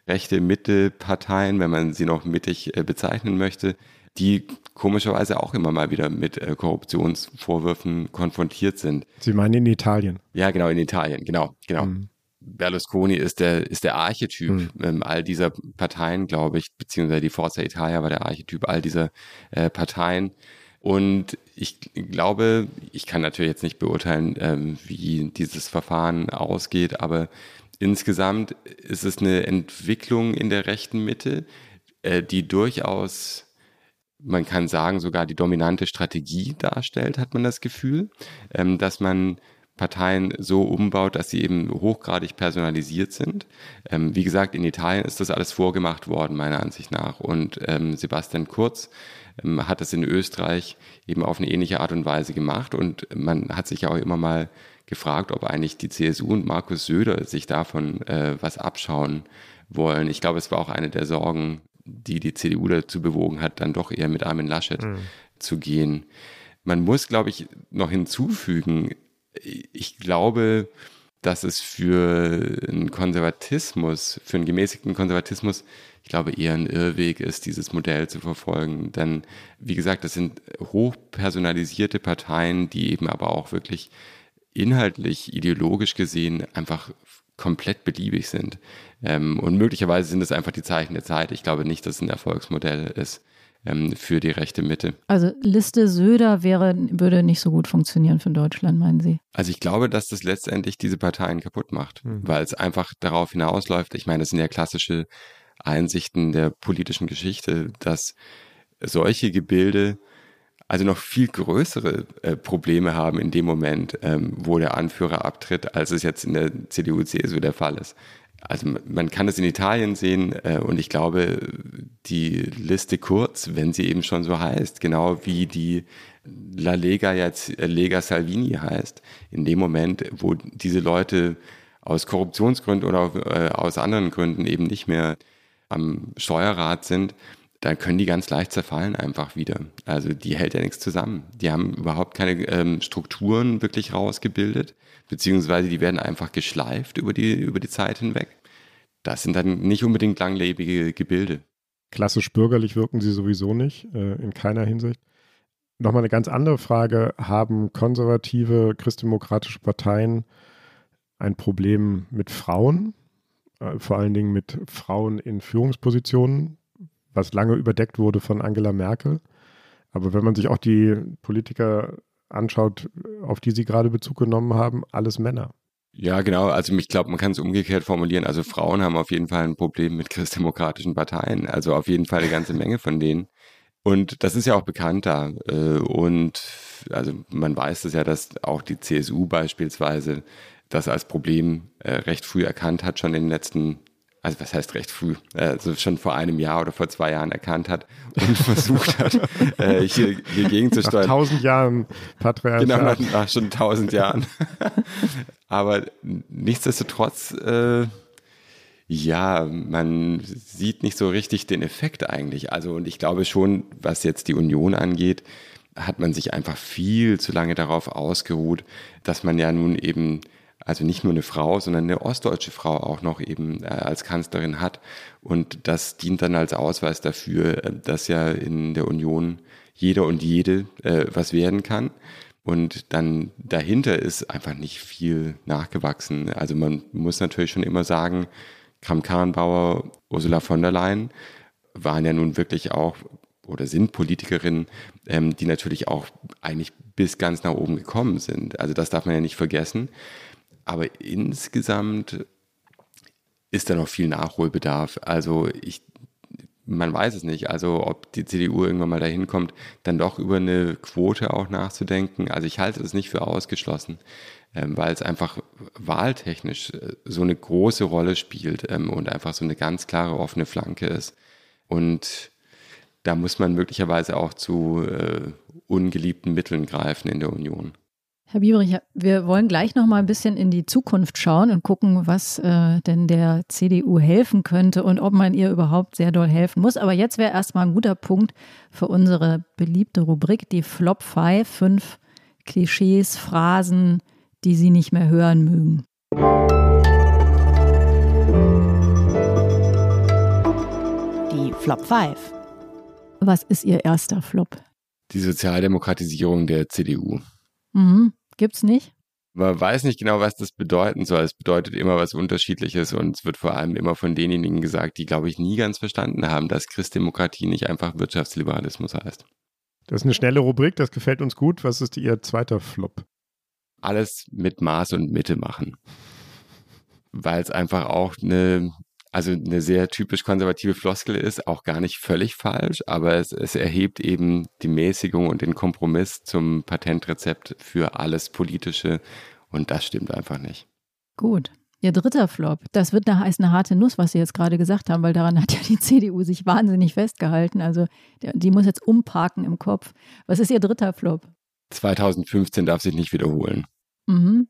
rechte Mitte-Parteien, wenn man sie noch mittig äh, bezeichnen möchte, die komischerweise auch immer mal wieder mit äh, Korruptionsvorwürfen konfrontiert sind. Sie meinen in Italien? Ja, genau, in Italien, genau, genau. Mhm. Berlusconi ist der, ist der Archetyp mhm. ähm, all dieser Parteien, glaube ich, beziehungsweise die Forza Italia war der Archetyp all dieser äh, Parteien. Und ich glaube, ich kann natürlich jetzt nicht beurteilen, ähm, wie dieses Verfahren ausgeht, aber insgesamt ist es eine Entwicklung in der rechten Mitte, äh, die durchaus man kann sagen, sogar die dominante Strategie darstellt, hat man das Gefühl, ähm, dass man Parteien so umbaut, dass sie eben hochgradig personalisiert sind. Ähm, wie gesagt, in Italien ist das alles vorgemacht worden, meiner Ansicht nach. Und ähm, Sebastian Kurz ähm, hat das in Österreich eben auf eine ähnliche Art und Weise gemacht. Und man hat sich ja auch immer mal gefragt, ob eigentlich die CSU und Markus Söder sich davon äh, was abschauen wollen. Ich glaube, es war auch eine der Sorgen, die die CDU dazu bewogen hat, dann doch eher mit Armin Laschet mhm. zu gehen. Man muss, glaube ich, noch hinzufügen, ich glaube, dass es für einen Konservatismus, für einen gemäßigten Konservatismus, ich glaube, eher ein Irrweg ist, dieses Modell zu verfolgen. Denn, wie gesagt, das sind hochpersonalisierte Parteien, die eben aber auch wirklich inhaltlich, ideologisch gesehen einfach komplett beliebig sind. Ähm, und möglicherweise sind es einfach die Zeichen der Zeit. Ich glaube nicht, dass es ein Erfolgsmodell ist ähm, für die rechte Mitte. Also Liste Söder wäre, würde nicht so gut funktionieren für Deutschland, meinen Sie? Also ich glaube, dass das letztendlich diese Parteien kaputt macht, mhm. weil es einfach darauf hinausläuft. Ich meine, das sind ja klassische Einsichten der politischen Geschichte, dass solche Gebilde also noch viel größere äh, Probleme haben in dem Moment, ähm, wo der Anführer abtritt, als es jetzt in der CDU-CSU der Fall ist. Also man kann es in Italien sehen äh, und ich glaube, die Liste kurz, wenn sie eben schon so heißt, genau wie die La Lega jetzt äh, Lega Salvini heißt, in dem Moment, wo diese Leute aus Korruptionsgründen oder äh, aus anderen Gründen eben nicht mehr am Steuerrat sind, dann können die ganz leicht zerfallen einfach wieder. Also die hält ja nichts zusammen. Die haben überhaupt keine ähm, Strukturen wirklich rausgebildet, beziehungsweise die werden einfach geschleift über die, über die Zeit hinweg. Das sind dann nicht unbedingt langlebige Gebilde. Klassisch bürgerlich wirken sie sowieso nicht, äh, in keiner Hinsicht. Nochmal eine ganz andere Frage. Haben konservative christdemokratische Parteien ein Problem mit Frauen? Äh, vor allen Dingen mit Frauen in Führungspositionen? Was lange überdeckt wurde von Angela Merkel. Aber wenn man sich auch die Politiker anschaut, auf die Sie gerade Bezug genommen haben, alles Männer. Ja, genau. Also ich glaube, man kann es umgekehrt formulieren. Also Frauen haben auf jeden Fall ein Problem mit christdemokratischen Parteien. Also auf jeden Fall eine ganze Menge von denen. Und das ist ja auch bekannt da. Äh, und also man weiß es ja, dass auch die CSU beispielsweise das als Problem äh, recht früh erkannt hat, schon in den letzten also was heißt recht früh, also schon vor einem Jahr oder vor zwei Jahren erkannt hat und versucht hat, äh, hier, hier gegenzusteuern. Nach tausend Jahren Patriarchat. Genau, nach, nach schon tausend Jahren. Aber nichtsdestotrotz, äh, ja, man sieht nicht so richtig den Effekt eigentlich. Also und ich glaube schon, was jetzt die Union angeht, hat man sich einfach viel zu lange darauf ausgeruht, dass man ja nun eben also nicht nur eine Frau, sondern eine ostdeutsche Frau auch noch eben äh, als Kanzlerin hat. Und das dient dann als Ausweis dafür, äh, dass ja in der Union jeder und jede äh, was werden kann. Und dann dahinter ist einfach nicht viel nachgewachsen. Also man muss natürlich schon immer sagen, Kram-Karrenbauer, Ursula von der Leyen waren ja nun wirklich auch oder sind Politikerinnen, ähm, die natürlich auch eigentlich bis ganz nach oben gekommen sind. Also das darf man ja nicht vergessen. Aber insgesamt ist da noch viel Nachholbedarf. Also ich, man weiß es nicht. Also ob die CDU irgendwann mal dahin kommt, dann doch über eine Quote auch nachzudenken. Also ich halte es nicht für ausgeschlossen, ähm, weil es einfach wahltechnisch äh, so eine große Rolle spielt ähm, und einfach so eine ganz klare offene Flanke ist. Und da muss man möglicherweise auch zu äh, ungeliebten Mitteln greifen in der Union. Herr Biebrich, wir wollen gleich noch mal ein bisschen in die Zukunft schauen und gucken, was äh, denn der CDU helfen könnte und ob man ihr überhaupt sehr doll helfen muss. Aber jetzt wäre erstmal ein guter Punkt für unsere beliebte Rubrik, die Flop 5, fünf Klischees, Phrasen, die Sie nicht mehr hören mögen. Die Flop 5. Was ist Ihr erster Flop? Die Sozialdemokratisierung der CDU. Mhm. Gibt's nicht? Man weiß nicht genau, was das bedeuten soll. Es bedeutet immer was Unterschiedliches und es wird vor allem immer von denjenigen gesagt, die, glaube ich, nie ganz verstanden haben, dass Christdemokratie nicht einfach Wirtschaftsliberalismus heißt. Das ist eine schnelle Rubrik, das gefällt uns gut. Was ist Ihr zweiter Flop? Alles mit Maß und Mitte machen. Weil es einfach auch eine also eine sehr typisch konservative Floskel ist, auch gar nicht völlig falsch, aber es, es erhebt eben die Mäßigung und den Kompromiss zum Patentrezept für alles Politische und das stimmt einfach nicht. Gut. Ihr dritter Flop, das wird eine, heißt eine harte Nuss, was Sie jetzt gerade gesagt haben, weil daran hat ja die CDU sich wahnsinnig festgehalten. Also die muss jetzt umparken im Kopf. Was ist Ihr dritter Flop? 2015 darf sich nicht wiederholen. Mhm.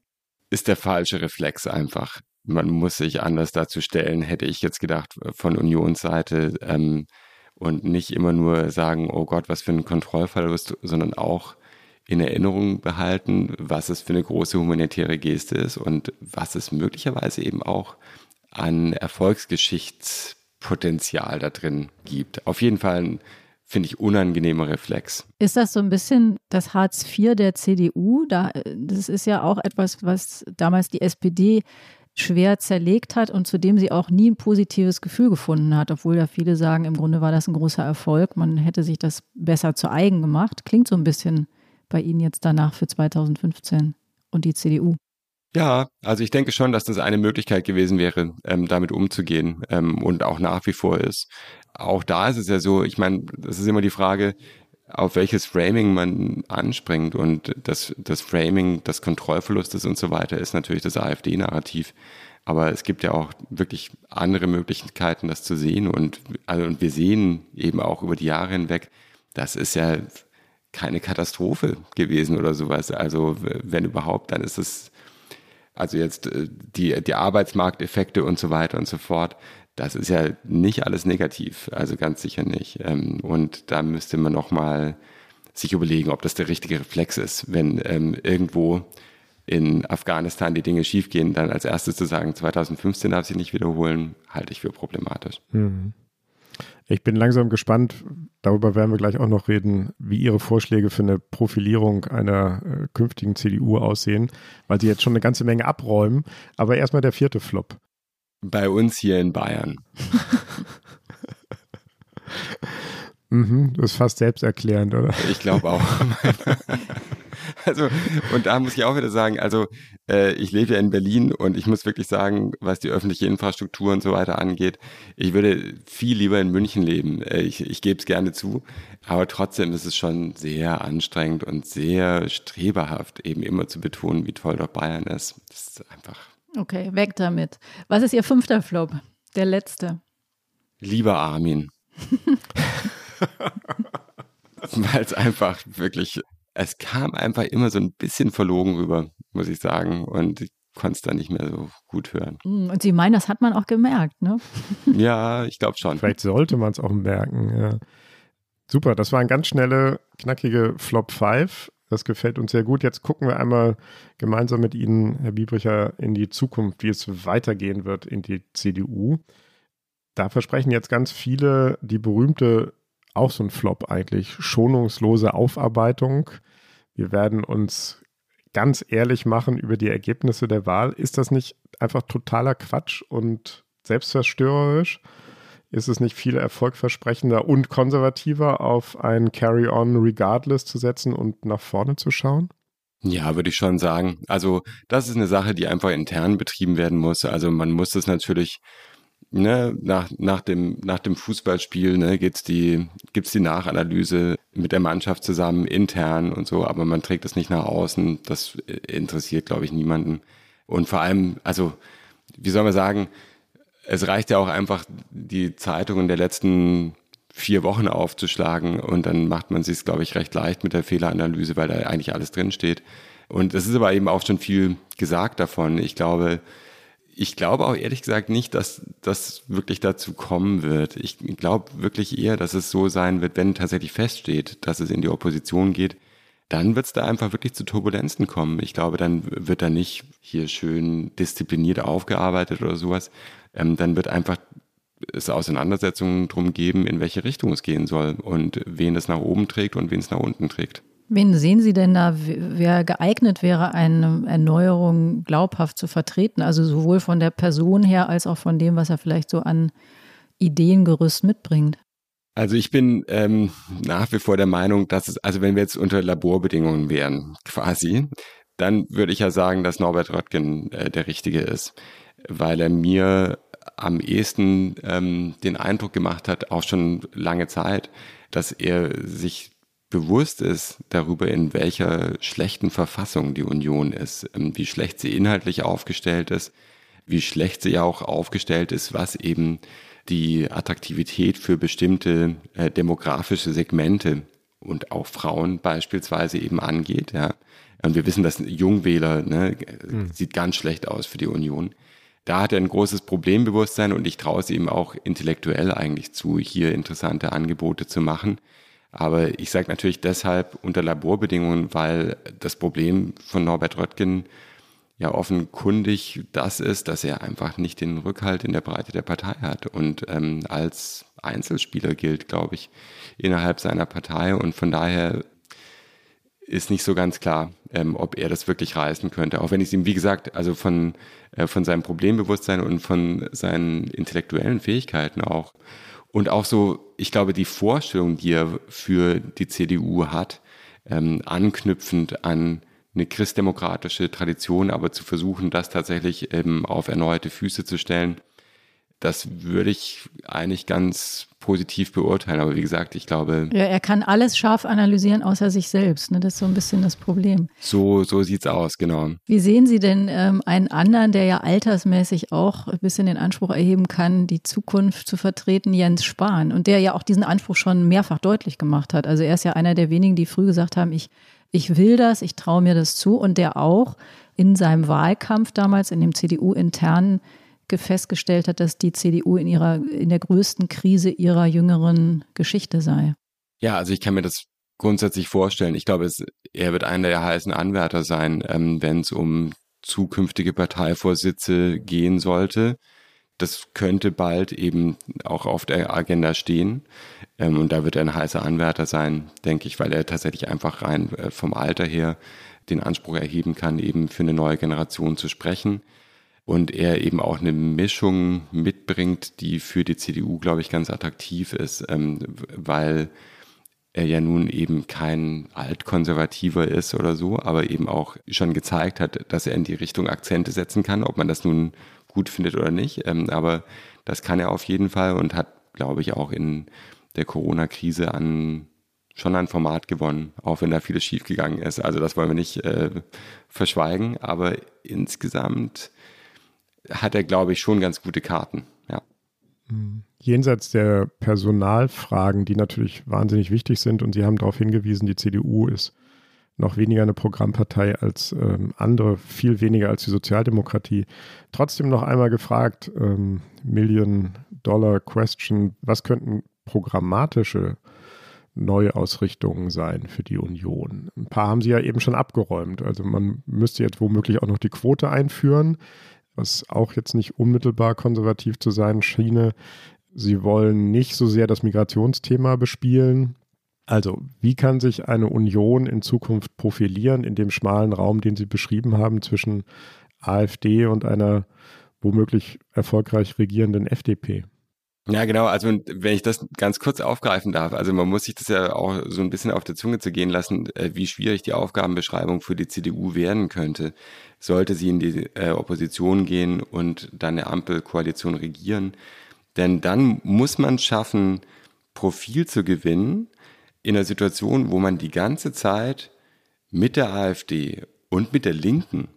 Ist der falsche Reflex einfach man muss sich anders dazu stellen, hätte ich jetzt gedacht, von Unionsseite ähm, und nicht immer nur sagen, oh Gott, was für ein Kontrollverlust, sondern auch in Erinnerung behalten, was es für eine große humanitäre Geste ist und was es möglicherweise eben auch an Erfolgsgeschichtspotenzial da drin gibt. Auf jeden Fall ein finde ich, unangenehmer Reflex. Ist das so ein bisschen das Hartz IV der CDU? Da, das ist ja auch etwas, was damals die SPD schwer zerlegt hat und zu dem sie auch nie ein positives Gefühl gefunden hat, obwohl ja viele sagen, im Grunde war das ein großer Erfolg. Man hätte sich das besser zu eigen gemacht. Klingt so ein bisschen bei Ihnen jetzt danach für 2015 und die CDU. Ja, also ich denke schon, dass das eine Möglichkeit gewesen wäre, ähm, damit umzugehen ähm, und auch nach wie vor ist. Auch da ist es ja so, ich meine, das ist immer die Frage, auf welches Framing man anspringt und das, das Framing des Kontrollverlustes und so weiter ist natürlich das AfD-Narrativ. Aber es gibt ja auch wirklich andere Möglichkeiten, das zu sehen und, also, und wir sehen eben auch über die Jahre hinweg, das ist ja keine Katastrophe gewesen oder sowas. Also wenn überhaupt, dann ist es also jetzt äh, die, die Arbeitsmarkteffekte und so weiter und so fort, das ist ja nicht alles negativ, also ganz sicher nicht. Ähm, und da müsste man nochmal sich überlegen, ob das der richtige Reflex ist, wenn ähm, irgendwo in Afghanistan die Dinge schiefgehen, dann als erstes zu sagen, 2015 darf sich nicht wiederholen, halte ich für problematisch. Mhm. Ich bin langsam gespannt, darüber werden wir gleich auch noch reden, wie Ihre Vorschläge für eine Profilierung einer äh, künftigen CDU aussehen, weil Sie jetzt schon eine ganze Menge abräumen. Aber erstmal der vierte Flop. Bei uns hier in Bayern. mhm, das ist fast selbsterklärend, oder? Ich glaube auch. Also, und da muss ich auch wieder sagen, also äh, ich lebe ja in Berlin und ich muss wirklich sagen, was die öffentliche Infrastruktur und so weiter angeht, ich würde viel lieber in München leben. Äh, ich ich gebe es gerne zu, aber trotzdem ist es schon sehr anstrengend und sehr streberhaft, eben immer zu betonen, wie toll doch Bayern ist. Das ist einfach. Okay, weg damit. Was ist Ihr fünfter Flop? Der letzte. Lieber Armin. Weil es einfach wirklich es kam einfach immer so ein bisschen verlogen rüber, muss ich sagen. Und ich konnte es dann nicht mehr so gut hören. Hm, und Sie meinen, das hat man auch gemerkt, ne? ja, ich glaube schon. Vielleicht sollte man es auch merken, ja. Super, das war ein ganz schnelle, knackige Flop 5. Das gefällt uns sehr gut. Jetzt gucken wir einmal gemeinsam mit Ihnen, Herr Biebricher, in die Zukunft, wie es weitergehen wird in die CDU. Da versprechen jetzt ganz viele die berühmte, auch so ein Flop eigentlich, schonungslose Aufarbeitung wir werden uns ganz ehrlich machen über die Ergebnisse der Wahl. Ist das nicht einfach totaler Quatsch und selbstzerstörerisch? Ist es nicht viel erfolgversprechender und konservativer, auf ein Carry-on regardless zu setzen und nach vorne zu schauen? Ja, würde ich schon sagen. Also das ist eine Sache, die einfach intern betrieben werden muss. Also man muss das natürlich ne, nach, nach, dem, nach dem Fußballspiel ne, gibt's die, gibt's die Nachanalyse mit der Mannschaft zusammen, intern und so, aber man trägt das nicht nach außen. Das interessiert, glaube ich, niemanden. Und vor allem, also, wie soll man sagen, es reicht ja auch einfach, die Zeitungen der letzten vier Wochen aufzuschlagen und dann macht man sich, glaube ich, recht leicht mit der Fehleranalyse, weil da eigentlich alles drinsteht. Und es ist aber eben auch schon viel gesagt davon. Ich glaube, ich glaube auch ehrlich gesagt nicht, dass das wirklich dazu kommen wird. Ich glaube wirklich eher, dass es so sein wird, wenn tatsächlich feststeht, dass es in die Opposition geht, dann wird es da einfach wirklich zu Turbulenzen kommen. Ich glaube, dann wird da nicht hier schön diszipliniert aufgearbeitet oder sowas. Ähm, dann wird einfach es Auseinandersetzungen drum geben, in welche Richtung es gehen soll und wen es nach oben trägt und wen es nach unten trägt. Wen sehen Sie denn da, wer geeignet wäre, eine Erneuerung glaubhaft zu vertreten? Also sowohl von der Person her als auch von dem, was er vielleicht so an Ideengerüst mitbringt. Also ich bin ähm, nach wie vor der Meinung, dass es, also wenn wir jetzt unter Laborbedingungen wären, quasi, dann würde ich ja sagen, dass Norbert Röttgen äh, der Richtige ist, weil er mir am ehesten ähm, den Eindruck gemacht hat, auch schon lange Zeit, dass er sich bewusst ist darüber, in welcher schlechten Verfassung die Union ist, ähm, wie schlecht sie inhaltlich aufgestellt ist, wie schlecht sie auch aufgestellt ist, was eben die Attraktivität für bestimmte äh, demografische Segmente und auch Frauen beispielsweise eben angeht. Ja. Und wir wissen, dass Jungwähler ne, mhm. sieht ganz schlecht aus für die Union. Da hat er ein großes Problembewusstsein und ich traue es ihm auch intellektuell eigentlich zu, hier interessante Angebote zu machen. Aber ich sage natürlich deshalb unter Laborbedingungen, weil das Problem von Norbert Röttgen ja offenkundig das ist, dass er einfach nicht den Rückhalt in der Breite der Partei hat und ähm, als Einzelspieler gilt, glaube ich, innerhalb seiner Partei und von daher ist nicht so ganz klar, ähm, ob er das wirklich reißen könnte. Auch wenn ich es ihm, wie gesagt, also von, äh, von seinem Problembewusstsein und von seinen intellektuellen Fähigkeiten auch und auch so, ich glaube, die Vorstellung, die er für die CDU hat, ähm, anknüpfend an eine christdemokratische Tradition, aber zu versuchen, das tatsächlich eben auf erneuerte Füße zu stellen, das würde ich eigentlich ganz positiv beurteilen. Aber wie gesagt, ich glaube. Ja, er kann alles scharf analysieren, außer sich selbst. Ne? Das ist so ein bisschen das Problem. So, so sieht's aus, genau. Wie sehen Sie denn ähm, einen anderen, der ja altersmäßig auch ein bisschen den Anspruch erheben kann, die Zukunft zu vertreten, Jens Spahn? Und der ja auch diesen Anspruch schon mehrfach deutlich gemacht hat. Also er ist ja einer der wenigen, die früh gesagt haben, ich, ich will das, ich traue mir das zu. Und der auch in seinem Wahlkampf damals, in dem CDU-internen festgestellt hat, dass die CDU in ihrer, in der größten Krise ihrer jüngeren Geschichte sei. Ja, also ich kann mir das grundsätzlich vorstellen. Ich glaube, es, er wird einer der heißen Anwärter sein, ähm, wenn es um zukünftige Parteivorsitze gehen sollte. Das könnte bald eben auch auf der Agenda stehen. Ähm, und da wird er ein heißer Anwärter sein, denke ich, weil er tatsächlich einfach rein äh, vom Alter her den Anspruch erheben kann, eben für eine neue Generation zu sprechen und er eben auch eine Mischung mitbringt, die für die CDU, glaube ich, ganz attraktiv ist, ähm, weil er ja nun eben kein Altkonservativer ist oder so, aber eben auch schon gezeigt hat, dass er in die Richtung Akzente setzen kann, ob man das nun gut findet oder nicht. Ähm, aber das kann er auf jeden Fall und hat, glaube ich, auch in der Corona-Krise an schon ein Format gewonnen, auch wenn da vieles schiefgegangen ist. Also das wollen wir nicht äh, verschweigen, aber insgesamt hat er, glaube ich, schon ganz gute Karten. Ja. Mhm. Jenseits der Personalfragen, die natürlich wahnsinnig wichtig sind, und Sie haben darauf hingewiesen, die CDU ist noch weniger eine Programmpartei als ähm, andere, viel weniger als die Sozialdemokratie. Trotzdem noch einmal gefragt, ähm, Million Dollar Question, was könnten programmatische Neuausrichtungen sein für die Union? Ein paar haben Sie ja eben schon abgeräumt. Also man müsste jetzt womöglich auch noch die Quote einführen was auch jetzt nicht unmittelbar konservativ zu sein schiene. Sie wollen nicht so sehr das Migrationsthema bespielen. Also, wie kann sich eine Union in Zukunft profilieren in dem schmalen Raum, den Sie beschrieben haben, zwischen AfD und einer womöglich erfolgreich regierenden FDP? Ja, genau. Also wenn ich das ganz kurz aufgreifen darf, also man muss sich das ja auch so ein bisschen auf der Zunge zu gehen lassen, äh, wie schwierig die Aufgabenbeschreibung für die CDU werden könnte, sollte sie in die äh, Opposition gehen und dann eine Ampelkoalition regieren. Denn dann muss man schaffen, Profil zu gewinnen in einer Situation, wo man die ganze Zeit mit der AfD und mit der Linken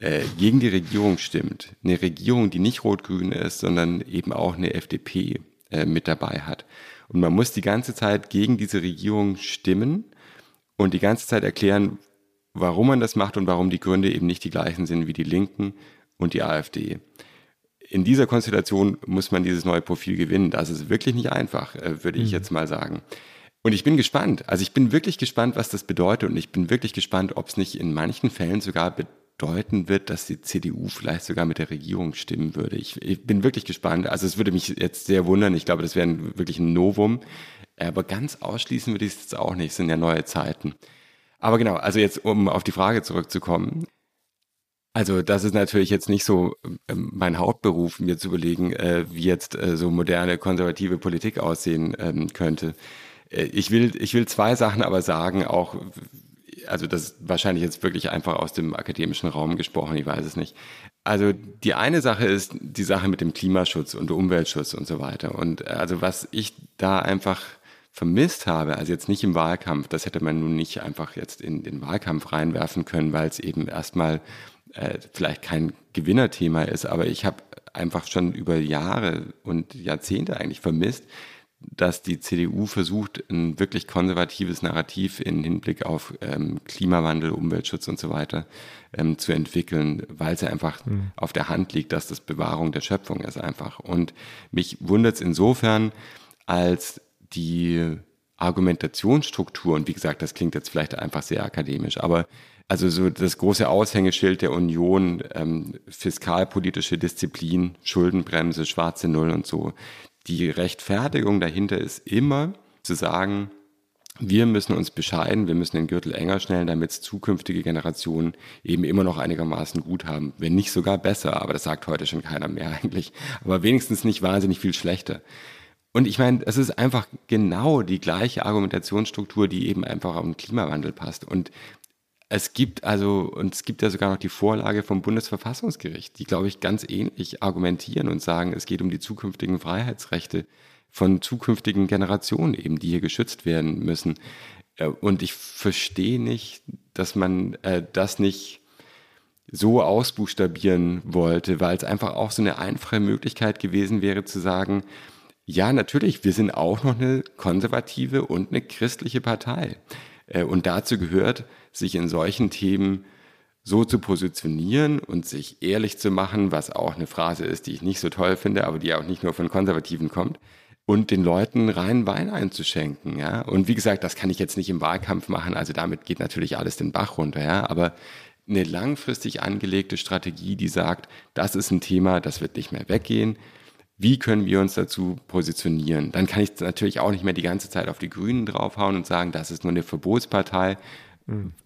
äh, gegen die Regierung stimmt, eine Regierung, die nicht rot-grün ist, sondern eben auch eine FDP äh, mit dabei hat. Und man muss die ganze Zeit gegen diese Regierung stimmen und die ganze Zeit erklären, warum man das macht und warum die Gründe eben nicht die gleichen sind wie die Linken und die AfD. In dieser Konstellation muss man dieses neue Profil gewinnen. Das ist wirklich nicht einfach, äh, würde ich mhm. jetzt mal sagen. Und ich bin gespannt. Also ich bin wirklich gespannt, was das bedeutet. Und ich bin wirklich gespannt, ob es nicht in manchen Fällen sogar bedeuten wird, dass die CDU vielleicht sogar mit der Regierung stimmen würde. Ich, ich bin wirklich gespannt. Also es würde mich jetzt sehr wundern. Ich glaube, das wäre wirklich ein Novum. Aber ganz ausschließen würde ich es jetzt auch nicht. Es sind ja neue Zeiten. Aber genau, also jetzt, um auf die Frage zurückzukommen. Also das ist natürlich jetzt nicht so äh, mein Hauptberuf, mir zu überlegen, äh, wie jetzt äh, so moderne konservative Politik aussehen ähm, könnte. Äh, ich will, ich will zwei Sachen aber sagen, auch also das ist wahrscheinlich jetzt wirklich einfach aus dem akademischen Raum gesprochen, ich weiß es nicht. Also die eine Sache ist die Sache mit dem Klimaschutz und Umweltschutz und so weiter. Und äh, also was ich da einfach vermisst habe, also jetzt nicht im Wahlkampf, das hätte man nun nicht einfach jetzt in den Wahlkampf reinwerfen können, weil es eben erstmal äh, vielleicht kein Gewinnerthema ist, aber ich habe einfach schon über Jahre und Jahrzehnte eigentlich vermisst, dass die CDU versucht, ein wirklich konservatives Narrativ in Hinblick auf ähm, Klimawandel, Umweltschutz und so weiter ähm, zu entwickeln, weil es ja einfach mhm. auf der Hand liegt, dass das Bewahrung der Schöpfung ist einfach. Und mich wundert es insofern, als die Argumentationsstruktur, und wie gesagt, das klingt jetzt vielleicht einfach sehr akademisch, aber also so das große Aushängeschild der Union, ähm, fiskalpolitische Disziplin, Schuldenbremse, schwarze Null und so. Die Rechtfertigung dahinter ist immer zu sagen, wir müssen uns bescheiden, wir müssen den Gürtel enger schnellen, damit zukünftige Generationen eben immer noch einigermaßen gut haben. Wenn nicht sogar besser, aber das sagt heute schon keiner mehr eigentlich. Aber wenigstens nicht wahnsinnig viel schlechter. Und ich meine, es ist einfach genau die gleiche Argumentationsstruktur, die eben einfach auf den Klimawandel passt. Und es gibt also, und es gibt ja sogar noch die Vorlage vom Bundesverfassungsgericht, die, glaube ich, ganz ähnlich argumentieren und sagen, es geht um die zukünftigen Freiheitsrechte von zukünftigen Generationen eben, die hier geschützt werden müssen. Äh, und ich verstehe nicht, dass man äh, das nicht so ausbuchstabieren wollte, weil es einfach auch so eine einfache Möglichkeit gewesen wäre zu sagen, ja, natürlich, wir sind auch noch eine konservative und eine christliche Partei. Äh, und dazu gehört, sich in solchen Themen so zu positionieren und sich ehrlich zu machen, was auch eine Phrase ist, die ich nicht so toll finde, aber die auch nicht nur von Konservativen kommt, und den Leuten reinen Wein einzuschenken, ja. Und wie gesagt, das kann ich jetzt nicht im Wahlkampf machen, also damit geht natürlich alles den Bach runter, ja. Aber eine langfristig angelegte Strategie, die sagt, das ist ein Thema, das wird nicht mehr weggehen. Wie können wir uns dazu positionieren? Dann kann ich natürlich auch nicht mehr die ganze Zeit auf die Grünen draufhauen und sagen, das ist nur eine Verbotspartei,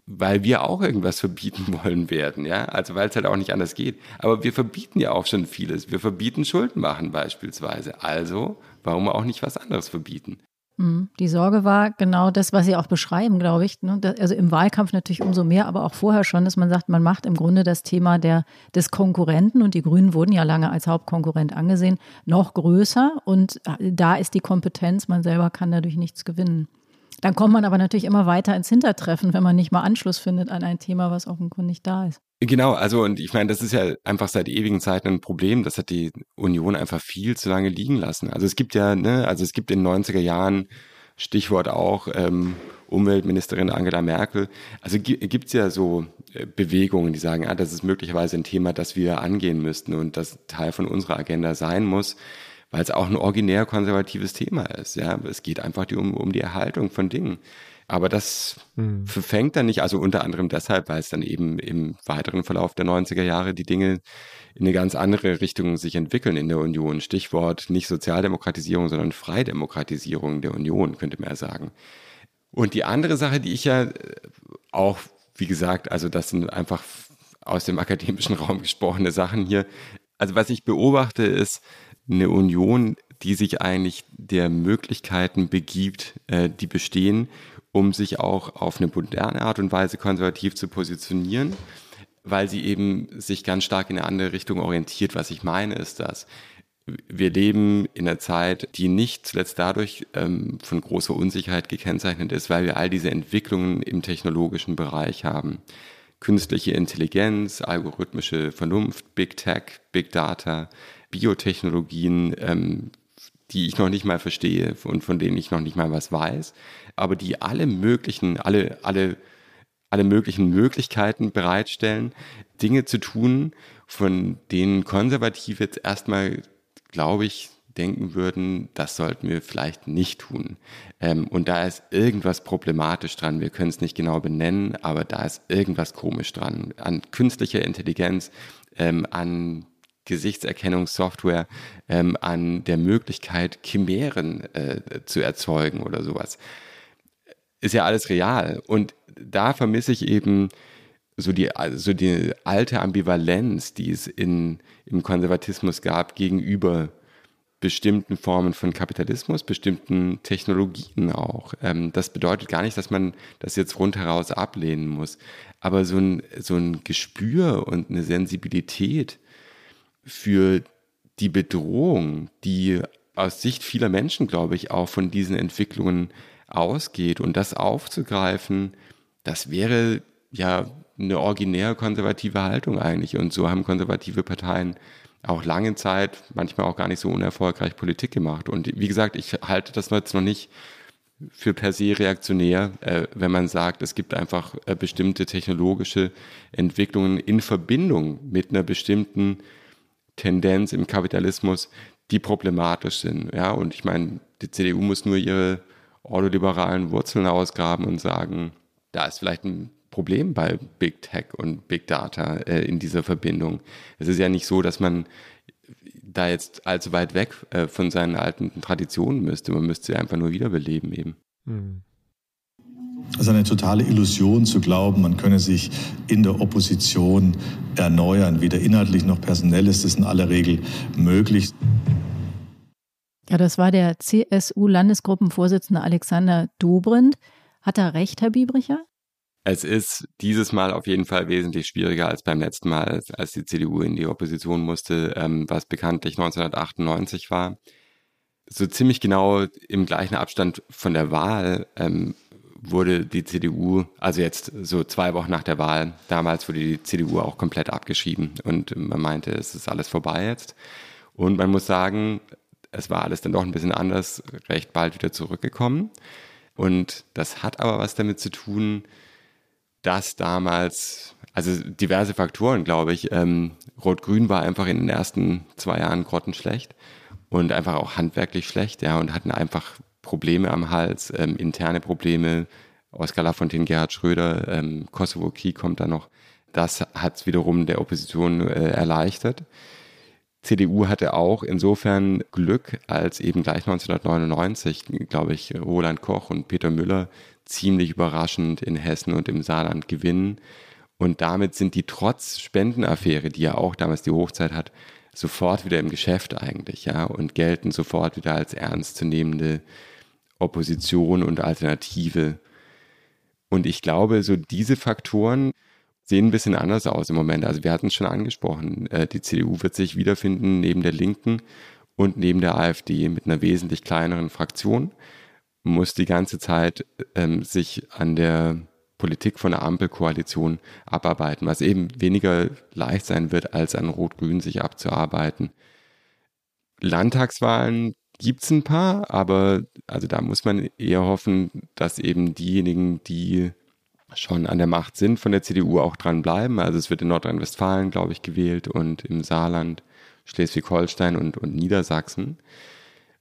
weil wir auch irgendwas verbieten wollen werden, ja, also weil es halt auch nicht anders geht. Aber wir verbieten ja auch schon vieles. Wir verbieten Schulden machen beispielsweise. Also warum auch nicht was anderes verbieten? Mhm. Die Sorge war genau das, was Sie auch beschreiben, glaube ich. Ne? Also im Wahlkampf natürlich umso mehr, aber auch vorher schon, dass man sagt, man macht im Grunde das Thema der, des Konkurrenten und die Grünen wurden ja lange als Hauptkonkurrent angesehen, noch größer und äh, da ist die Kompetenz, man selber kann dadurch nichts gewinnen. Dann kommt man aber natürlich immer weiter ins Hintertreffen, wenn man nicht mal Anschluss findet an ein Thema, was offenkundig da ist. Genau, also und ich meine, das ist ja einfach seit ewigen Zeiten ein Problem. Das hat die Union einfach viel zu lange liegen lassen. Also es gibt ja, ne, also es gibt in den 90er Jahren, Stichwort auch ähm, Umweltministerin Angela Merkel, also gibt es ja so äh, Bewegungen, die sagen, ah, das ist möglicherweise ein Thema, das wir angehen müssten und das Teil von unserer Agenda sein muss weil es auch ein originär konservatives Thema ist. Ja, es geht einfach um, um die Erhaltung von Dingen. Aber das mhm. verfängt dann nicht, also unter anderem deshalb, weil es dann eben im weiteren Verlauf der 90er Jahre die Dinge in eine ganz andere Richtung sich entwickeln in der Union. Stichwort nicht Sozialdemokratisierung, sondern Freidemokratisierung der Union, könnte man ja sagen. Und die andere Sache, die ich ja auch, wie gesagt, also das sind einfach aus dem akademischen Raum gesprochene Sachen hier. Also was ich beobachte ist, eine Union, die sich eigentlich der Möglichkeiten begibt, äh, die bestehen, um sich auch auf eine moderne Art und Weise konservativ zu positionieren, weil sie eben sich ganz stark in eine andere Richtung orientiert. Was ich meine, ist das. Wir leben in einer Zeit, die nicht zuletzt dadurch ähm, von großer Unsicherheit gekennzeichnet ist, weil wir all diese Entwicklungen im technologischen Bereich haben. Künstliche Intelligenz, algorithmische Vernunft, Big Tech, Big Data, Biotechnologien, ähm, die ich noch nicht mal verstehe und von denen ich noch nicht mal was weiß, aber die alle möglichen, alle, alle, alle möglichen Möglichkeiten bereitstellen, Dinge zu tun, von denen Konservative jetzt erstmal, glaube ich, denken würden, das sollten wir vielleicht nicht tun. Ähm, und da ist irgendwas problematisch dran. Wir können es nicht genau benennen, aber da ist irgendwas komisch dran. An künstlicher Intelligenz, ähm, an Gesichtserkennungssoftware ähm, an der Möglichkeit, Chimären äh, zu erzeugen oder sowas. Ist ja alles real. Und da vermisse ich eben so die, so die alte Ambivalenz, die es in, im Konservatismus gab gegenüber bestimmten Formen von Kapitalismus, bestimmten Technologien auch. Ähm, das bedeutet gar nicht, dass man das jetzt rundheraus ablehnen muss. Aber so ein, so ein Gespür und eine Sensibilität für die Bedrohung, die aus Sicht vieler Menschen, glaube ich, auch von diesen Entwicklungen ausgeht und das aufzugreifen, das wäre ja eine originär konservative Haltung eigentlich. Und so haben konservative Parteien auch lange Zeit, manchmal auch gar nicht so unerfolgreich Politik gemacht. Und wie gesagt, ich halte das jetzt noch nicht für per se reaktionär, äh, wenn man sagt, es gibt einfach äh, bestimmte technologische Entwicklungen in Verbindung mit einer bestimmten Tendenz im Kapitalismus, die problematisch sind. Ja, und ich meine, die CDU muss nur ihre ordoliberalen Wurzeln ausgraben und sagen, da ist vielleicht ein Problem bei Big Tech und Big Data äh, in dieser Verbindung. Es ist ja nicht so, dass man da jetzt allzu weit weg äh, von seinen alten Traditionen müsste. Man müsste sie einfach nur wiederbeleben eben. Mhm. Es ist eine totale Illusion zu glauben, man könne sich in der Opposition erneuern. Weder inhaltlich noch personell ist es in aller Regel möglich. Ja, das war der CSU-Landesgruppenvorsitzende Alexander Dobrindt. Hat er recht, Herr Biebricher? Es ist dieses Mal auf jeden Fall wesentlich schwieriger als beim letzten Mal, als die CDU in die Opposition musste, ähm, was bekanntlich 1998 war. So ziemlich genau im gleichen Abstand von der Wahl ähm, wurde die CDU, also jetzt so zwei Wochen nach der Wahl, damals wurde die CDU auch komplett abgeschrieben und man meinte, es ist alles vorbei jetzt. Und man muss sagen, es war alles dann doch ein bisschen anders, recht bald wieder zurückgekommen. Und das hat aber was damit zu tun, dass damals, also diverse Faktoren, glaube ich, ähm, Rot-Grün war einfach in den ersten zwei Jahren grottenschlecht und einfach auch handwerklich schlecht, ja, und hatten einfach Probleme am Hals, ähm, interne Probleme. Oskar Lafontaine, Gerhard Schröder, ähm, Kosovo-Krieg kommt da noch. Das hat es wiederum der Opposition äh, erleichtert. CDU hatte auch insofern Glück, als eben gleich 1999, glaube ich, Roland Koch und Peter Müller ziemlich überraschend in Hessen und im Saarland gewinnen. Und damit sind die trotz Spendenaffäre, die ja auch damals die Hochzeit hat, sofort wieder im Geschäft eigentlich, ja, und gelten sofort wieder als ernstzunehmende Opposition und Alternative. Und ich glaube, so diese Faktoren sehen ein bisschen anders aus im Moment. Also wir hatten es schon angesprochen, äh, die CDU wird sich wiederfinden neben der Linken und neben der AfD mit einer wesentlich kleineren Fraktion, muss die ganze Zeit ähm, sich an der Politik von der Ampelkoalition abarbeiten, was eben weniger leicht sein wird, als an Rot-Grün sich abzuarbeiten. Landtagswahlen gibt es ein paar, aber also da muss man eher hoffen, dass eben diejenigen, die schon an der Macht sind, von der CDU auch dranbleiben. Also es wird in Nordrhein-Westfalen, glaube ich, gewählt und im Saarland, Schleswig-Holstein und, und Niedersachsen.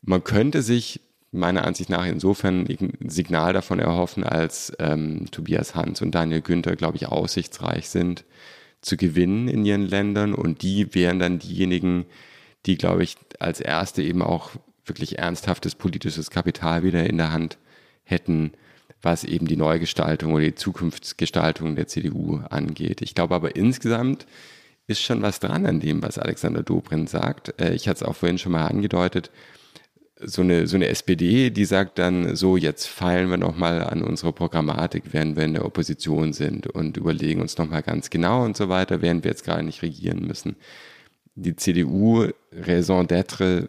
Man könnte sich meiner Ansicht nach insofern ein Signal davon erhoffen, als ähm, Tobias Hans und Daniel Günther, glaube ich, aussichtsreich sind zu gewinnen in ihren Ländern und die wären dann diejenigen, die, glaube ich, als erste eben auch wirklich ernsthaftes politisches Kapital wieder in der Hand hätten, was eben die Neugestaltung oder die Zukunftsgestaltung der CDU angeht. Ich glaube aber insgesamt ist schon was dran an dem, was Alexander Dobrindt sagt. Äh, ich hatte es auch vorhin schon mal angedeutet. So eine, so eine SPD, die sagt dann so, jetzt feilen wir nochmal an unsere Programmatik, während wir in der Opposition sind und überlegen uns nochmal ganz genau und so weiter, während wir jetzt gerade nicht regieren müssen. Die CDU, Raison d'être,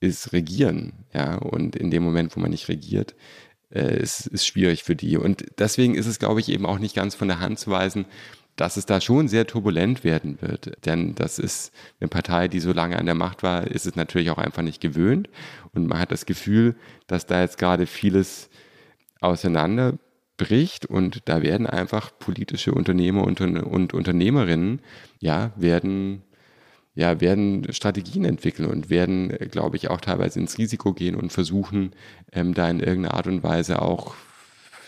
ist regieren. Ja, und in dem Moment, wo man nicht regiert, äh, ist, ist schwierig für die. Und deswegen ist es, glaube ich, eben auch nicht ganz von der Hand zu weisen, dass es da schon sehr turbulent werden wird. Denn das ist eine Partei, die so lange an der Macht war, ist es natürlich auch einfach nicht gewöhnt. Und man hat das Gefühl, dass da jetzt gerade vieles auseinanderbricht und da werden einfach politische Unternehmer und, und Unternehmerinnen, ja, werden ja, werden Strategien entwickeln und werden, äh, glaube ich, auch teilweise ins Risiko gehen und versuchen, ähm, da in irgendeiner Art und Weise auch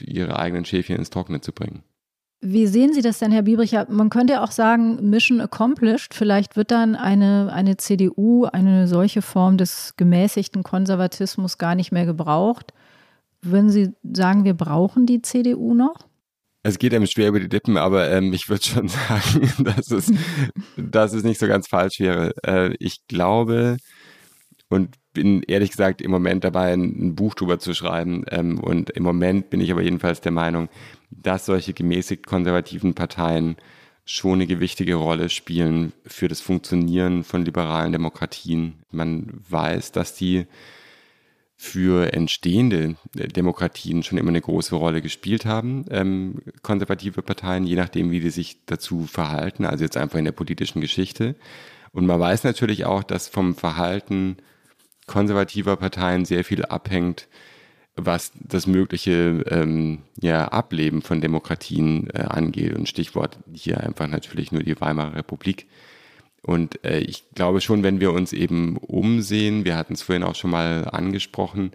ihre eigenen Schäfchen ins Trockene zu bringen. Wie sehen Sie das denn, Herr Biebricher? Man könnte ja auch sagen, Mission accomplished. Vielleicht wird dann eine, eine CDU, eine solche Form des gemäßigten Konservatismus gar nicht mehr gebraucht. Würden Sie sagen, wir brauchen die CDU noch? Es geht einem schwer über die Lippen, aber ähm, ich würde schon sagen, dass es, dass es nicht so ganz falsch wäre. Äh, ich glaube und bin ehrlich gesagt im Moment dabei, ein, Buch drüber zu schreiben. Ähm, und im Moment bin ich aber jedenfalls der Meinung, dass solche gemäßigt konservativen Parteien schon eine gewichtige Rolle spielen für das Funktionieren von liberalen Demokratien. Man weiß, dass die für entstehende äh, Demokratien schon immer eine große Rolle gespielt haben, ähm, konservative Parteien, je nachdem, wie die sich dazu verhalten, also jetzt einfach in der politischen Geschichte. Und man weiß natürlich auch, dass vom Verhalten konservativer Parteien sehr viel abhängt, was das mögliche ähm, ja, Ableben von Demokratien äh, angeht. Und Stichwort hier einfach natürlich nur die Weimarer Republik. Und äh, ich glaube schon, wenn wir uns eben umsehen, wir hatten es vorhin auch schon mal angesprochen,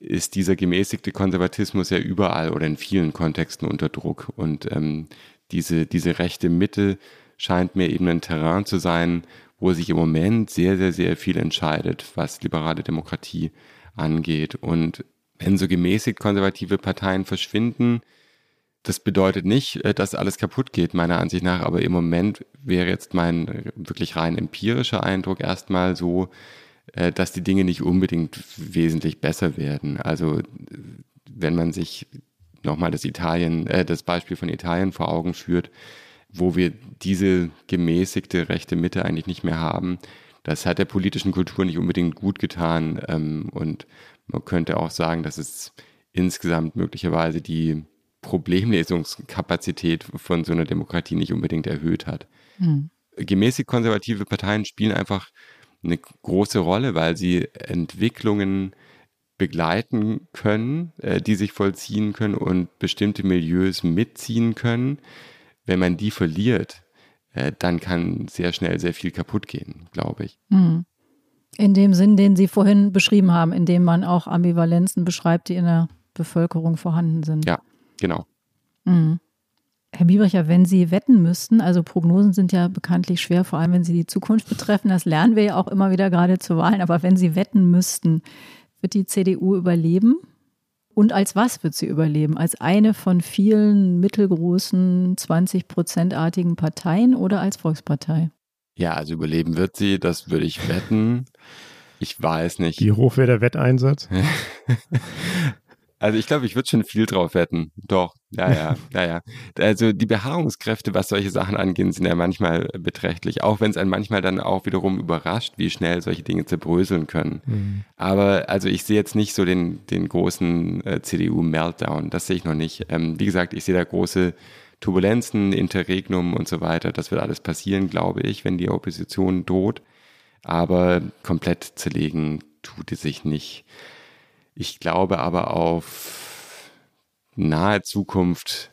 ist dieser gemäßigte Konservatismus ja überall oder in vielen Kontexten unter Druck. Und ähm, diese, diese rechte Mitte scheint mir eben ein Terrain zu sein, wo sich im Moment sehr, sehr, sehr viel entscheidet, was liberale Demokratie angeht. Und wenn so gemäßigt konservative Parteien verschwinden, das bedeutet nicht, äh, dass alles kaputt geht, meiner Ansicht nach, aber im Moment wäre jetzt mein wirklich rein empirischer Eindruck erstmal so, äh, dass die Dinge nicht unbedingt wesentlich besser werden. Also wenn man sich nochmal das Italien, äh, das Beispiel von Italien vor Augen führt, wo wir diese gemäßigte rechte Mitte eigentlich nicht mehr haben, das hat der politischen Kultur nicht unbedingt gut getan. Ähm, und man könnte auch sagen, dass es insgesamt möglicherweise die Problemlesungskapazität von so einer Demokratie nicht unbedingt erhöht hat. Mhm. Gemäßig konservative Parteien spielen einfach eine große Rolle, weil sie Entwicklungen begleiten können, äh, die sich vollziehen können und bestimmte Milieus mitziehen können. Wenn man die verliert, äh, dann kann sehr schnell sehr viel kaputt gehen, glaube ich. Mhm. In dem Sinn, den Sie vorhin beschrieben haben, in dem man auch Ambivalenzen beschreibt, die in der Bevölkerung vorhanden sind. Ja, genau. Mhm. Herr Biebricher, wenn Sie wetten müssten, also Prognosen sind ja bekanntlich schwer, vor allem wenn sie die Zukunft betreffen, das lernen wir ja auch immer wieder gerade zu Wahlen, aber wenn Sie wetten müssten, wird die CDU überleben? Und als was wird sie überleben? Als eine von vielen mittelgroßen, 20-prozentartigen Parteien oder als Volkspartei? Ja, also überleben wird sie, das würde ich wetten. Ich weiß nicht. Wie hoch wäre der Wetteinsatz? Also ich glaube, ich würde schon viel drauf wetten. Doch, ja, ja, ja, ja. Also die Beharrungskräfte, was solche Sachen angeht, sind ja manchmal beträchtlich. Auch wenn es einen manchmal dann auch wiederum überrascht, wie schnell solche Dinge zerbröseln können. Mhm. Aber also ich sehe jetzt nicht so den, den großen äh, CDU-Meltdown. Das sehe ich noch nicht. Ähm, wie gesagt, ich sehe da große Turbulenzen, Interregnum und so weiter. Das wird alles passieren, glaube ich, wenn die Opposition droht. Aber komplett zerlegen tut es sich nicht. Ich glaube aber auf nahe Zukunft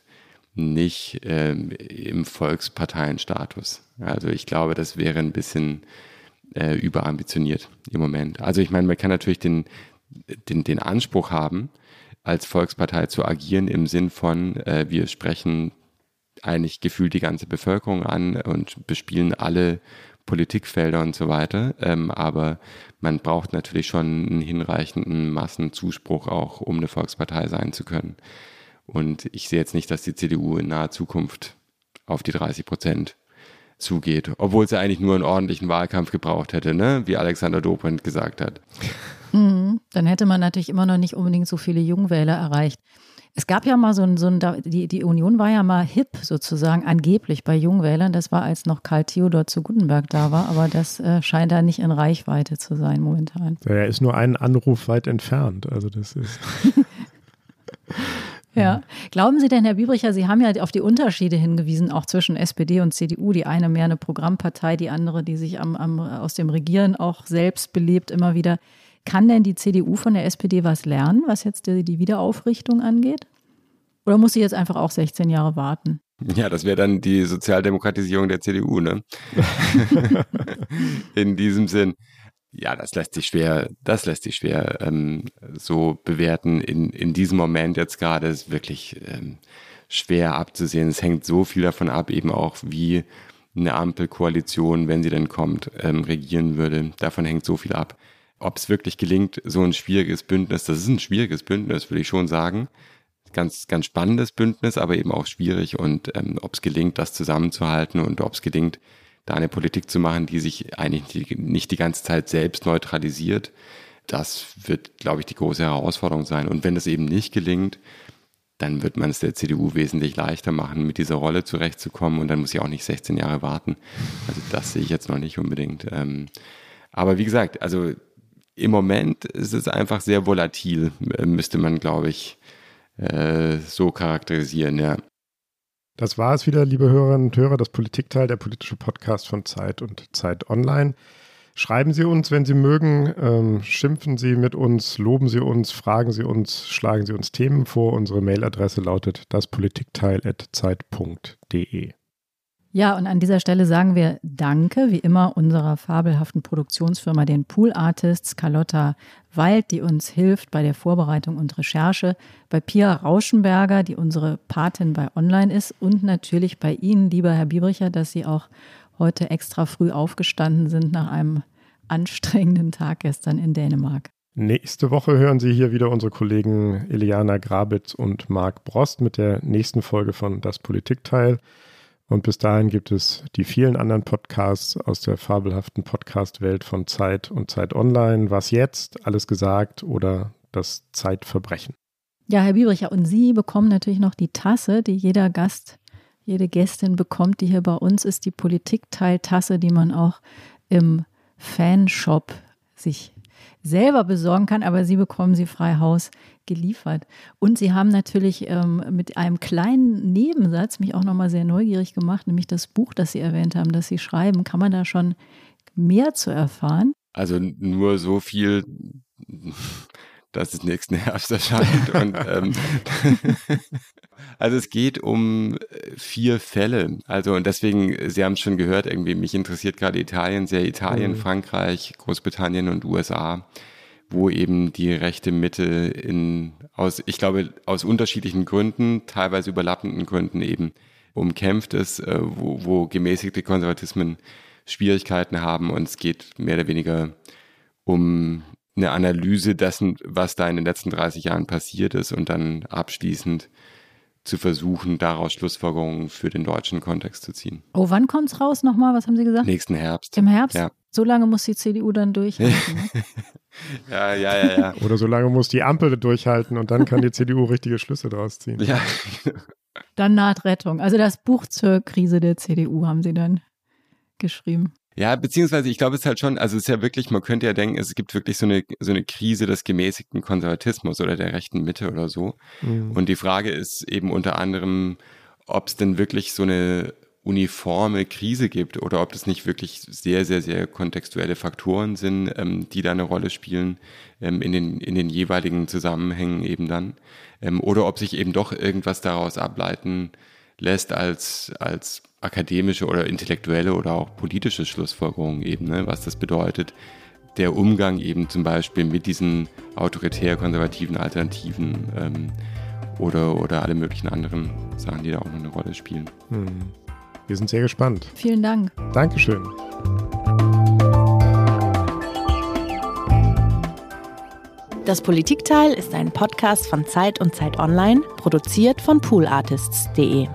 nicht ähm, im Volksparteienstatus. Also ich glaube, das wäre ein bisschen äh, überambitioniert im Moment. Also ich meine, man kann natürlich den, den, den Anspruch haben, als Volkspartei zu agieren im Sinn von, äh, wir sprechen eigentlich gefühlt die ganze Bevölkerung an und bespielen alle Politikfelder und so weiter. Ähm, aber man braucht natürlich schon einen hinreichenden Massenzuspruch auch, um eine Volkspartei sein zu können. Und ich sehe jetzt nicht, dass die CDU in naher Zukunft auf die 30 Prozent zugeht, obwohl sie eigentlich nur einen ordentlichen Wahlkampf gebraucht hätte, ne? wie Alexander Dobrindt gesagt hat. Mhm. Dann hätte man natürlich immer noch nicht unbedingt so viele Jungwähler erreicht. Es gab ja mal so ein, so ein die, die Union war ja mal hip sozusagen, angeblich bei Jungwählern. Das war, als noch Karl Theodor zu Gutenberg da war, aber das äh, scheint da nicht in Reichweite zu sein momentan. Er ist nur einen Anruf weit entfernt. Also das ist. Ja. Glauben Sie denn, Herr Biebricher, Sie haben ja auf die Unterschiede hingewiesen, auch zwischen SPD und CDU. Die eine mehr eine Programmpartei, die andere, die sich am, am, aus dem Regieren auch selbst belebt, immer wieder. Kann denn die CDU von der SPD was lernen, was jetzt die, die Wiederaufrichtung angeht? Oder muss sie jetzt einfach auch 16 Jahre warten? Ja, das wäre dann die Sozialdemokratisierung der CDU, ne? In diesem Sinn. Ja, das lässt sich schwer, das lässt sich schwer ähm, so bewerten. In, in diesem Moment jetzt gerade ist wirklich ähm, schwer abzusehen. Es hängt so viel davon ab, eben auch wie eine Ampelkoalition, wenn sie denn kommt, ähm, regieren würde. Davon hängt so viel ab ob es wirklich gelingt, so ein schwieriges Bündnis, das ist ein schwieriges Bündnis, würde ich schon sagen. Ganz, ganz spannendes Bündnis, aber eben auch schwierig und ähm, ob es gelingt, das zusammenzuhalten und ob es gelingt, da eine Politik zu machen, die sich eigentlich nicht die ganze Zeit selbst neutralisiert, das wird, glaube ich, die große Herausforderung sein. Und wenn das eben nicht gelingt, dann wird man es der CDU wesentlich leichter machen, mit dieser Rolle zurechtzukommen und dann muss sie auch nicht 16 Jahre warten. Also das sehe ich jetzt noch nicht unbedingt. Ähm, aber wie gesagt, also im Moment ist es einfach sehr volatil, äh, müsste man, glaube ich, äh, so charakterisieren, ja. Das war es wieder, liebe Hörerinnen und Hörer, das Politikteil, der politische Podcast von Zeit und Zeit Online. Schreiben Sie uns, wenn Sie mögen, ähm, schimpfen Sie mit uns, loben Sie uns, fragen Sie uns, schlagen Sie uns Themen vor. Unsere Mailadresse lautet daspolitikteil.zeit.de. Ja, und an dieser Stelle sagen wir Danke, wie immer, unserer fabelhaften Produktionsfirma, den Pool Artists, Carlotta Wald, die uns hilft bei der Vorbereitung und Recherche, bei Pia Rauschenberger, die unsere Patin bei Online ist und natürlich bei Ihnen, lieber Herr Biebricher, dass Sie auch heute extra früh aufgestanden sind nach einem anstrengenden Tag gestern in Dänemark. Nächste Woche hören Sie hier wieder unsere Kollegen Eliana Grabitz und Marc Brost mit der nächsten Folge von Das Politikteil. Und bis dahin gibt es die vielen anderen Podcasts aus der fabelhaften Podcast-Welt von Zeit und Zeit Online. Was jetzt? Alles gesagt oder das Zeitverbrechen? Ja, Herr Biebricher, und Sie bekommen natürlich noch die Tasse, die jeder Gast, jede Gästin bekommt, die hier bei uns ist, die Politikteil-Tasse, die man auch im Fanshop sich selber besorgen kann, aber Sie bekommen sie frei Haus geliefert. Und Sie haben natürlich ähm, mit einem kleinen Nebensatz mich auch nochmal sehr neugierig gemacht, nämlich das Buch, das Sie erwähnt haben, das Sie schreiben. Kann man da schon mehr zu erfahren? Also nur so viel, dass es nächsten Herbst erscheint. Und, ähm, also es geht um vier Fälle. Also und deswegen, Sie haben es schon gehört, irgendwie, mich interessiert gerade Italien, sehr Italien, mhm. Frankreich, Großbritannien und USA wo eben die rechte Mitte in, aus, ich glaube, aus unterschiedlichen Gründen, teilweise überlappenden Gründen eben umkämpft ist, äh, wo, wo gemäßigte Konservatismen Schwierigkeiten haben und es geht mehr oder weniger um eine Analyse dessen, was da in den letzten 30 Jahren passiert ist und dann abschließend zu versuchen, daraus Schlussfolgerungen für den deutschen Kontext zu ziehen. Oh, wann kommt es raus nochmal? Was haben Sie gesagt? Nächsten Herbst. Im Herbst? Ja. So lange muss die CDU dann durchhalten. Ne? ja, ja, ja, ja. Oder so lange muss die Ampel durchhalten und dann kann die CDU richtige Schlüsse daraus ziehen. Ja. dann naht Rettung. Also das Buch zur Krise der CDU haben Sie dann geschrieben. Ja, beziehungsweise ich glaube es ist halt schon, also es ist ja wirklich, man könnte ja denken, es gibt wirklich so eine, so eine Krise des gemäßigten Konservatismus oder der rechten Mitte oder so. Mhm. Und die Frage ist eben unter anderem, ob es denn wirklich so eine uniforme Krise gibt oder ob das nicht wirklich sehr, sehr, sehr kontextuelle Faktoren sind, ähm, die da eine Rolle spielen ähm, in, den, in den jeweiligen Zusammenhängen eben dann. Ähm, oder ob sich eben doch irgendwas daraus ableiten lässt als, als akademische oder intellektuelle oder auch politische Schlussfolgerungen eben, ne, was das bedeutet, der Umgang eben zum Beispiel mit diesen autoritär-konservativen Alternativen ähm, oder, oder alle möglichen anderen Sachen, die da auch noch eine Rolle spielen. Hm. Wir sind sehr gespannt. Vielen Dank. Dankeschön. Das Politikteil ist ein Podcast von Zeit und Zeit Online, produziert von poolartists.de.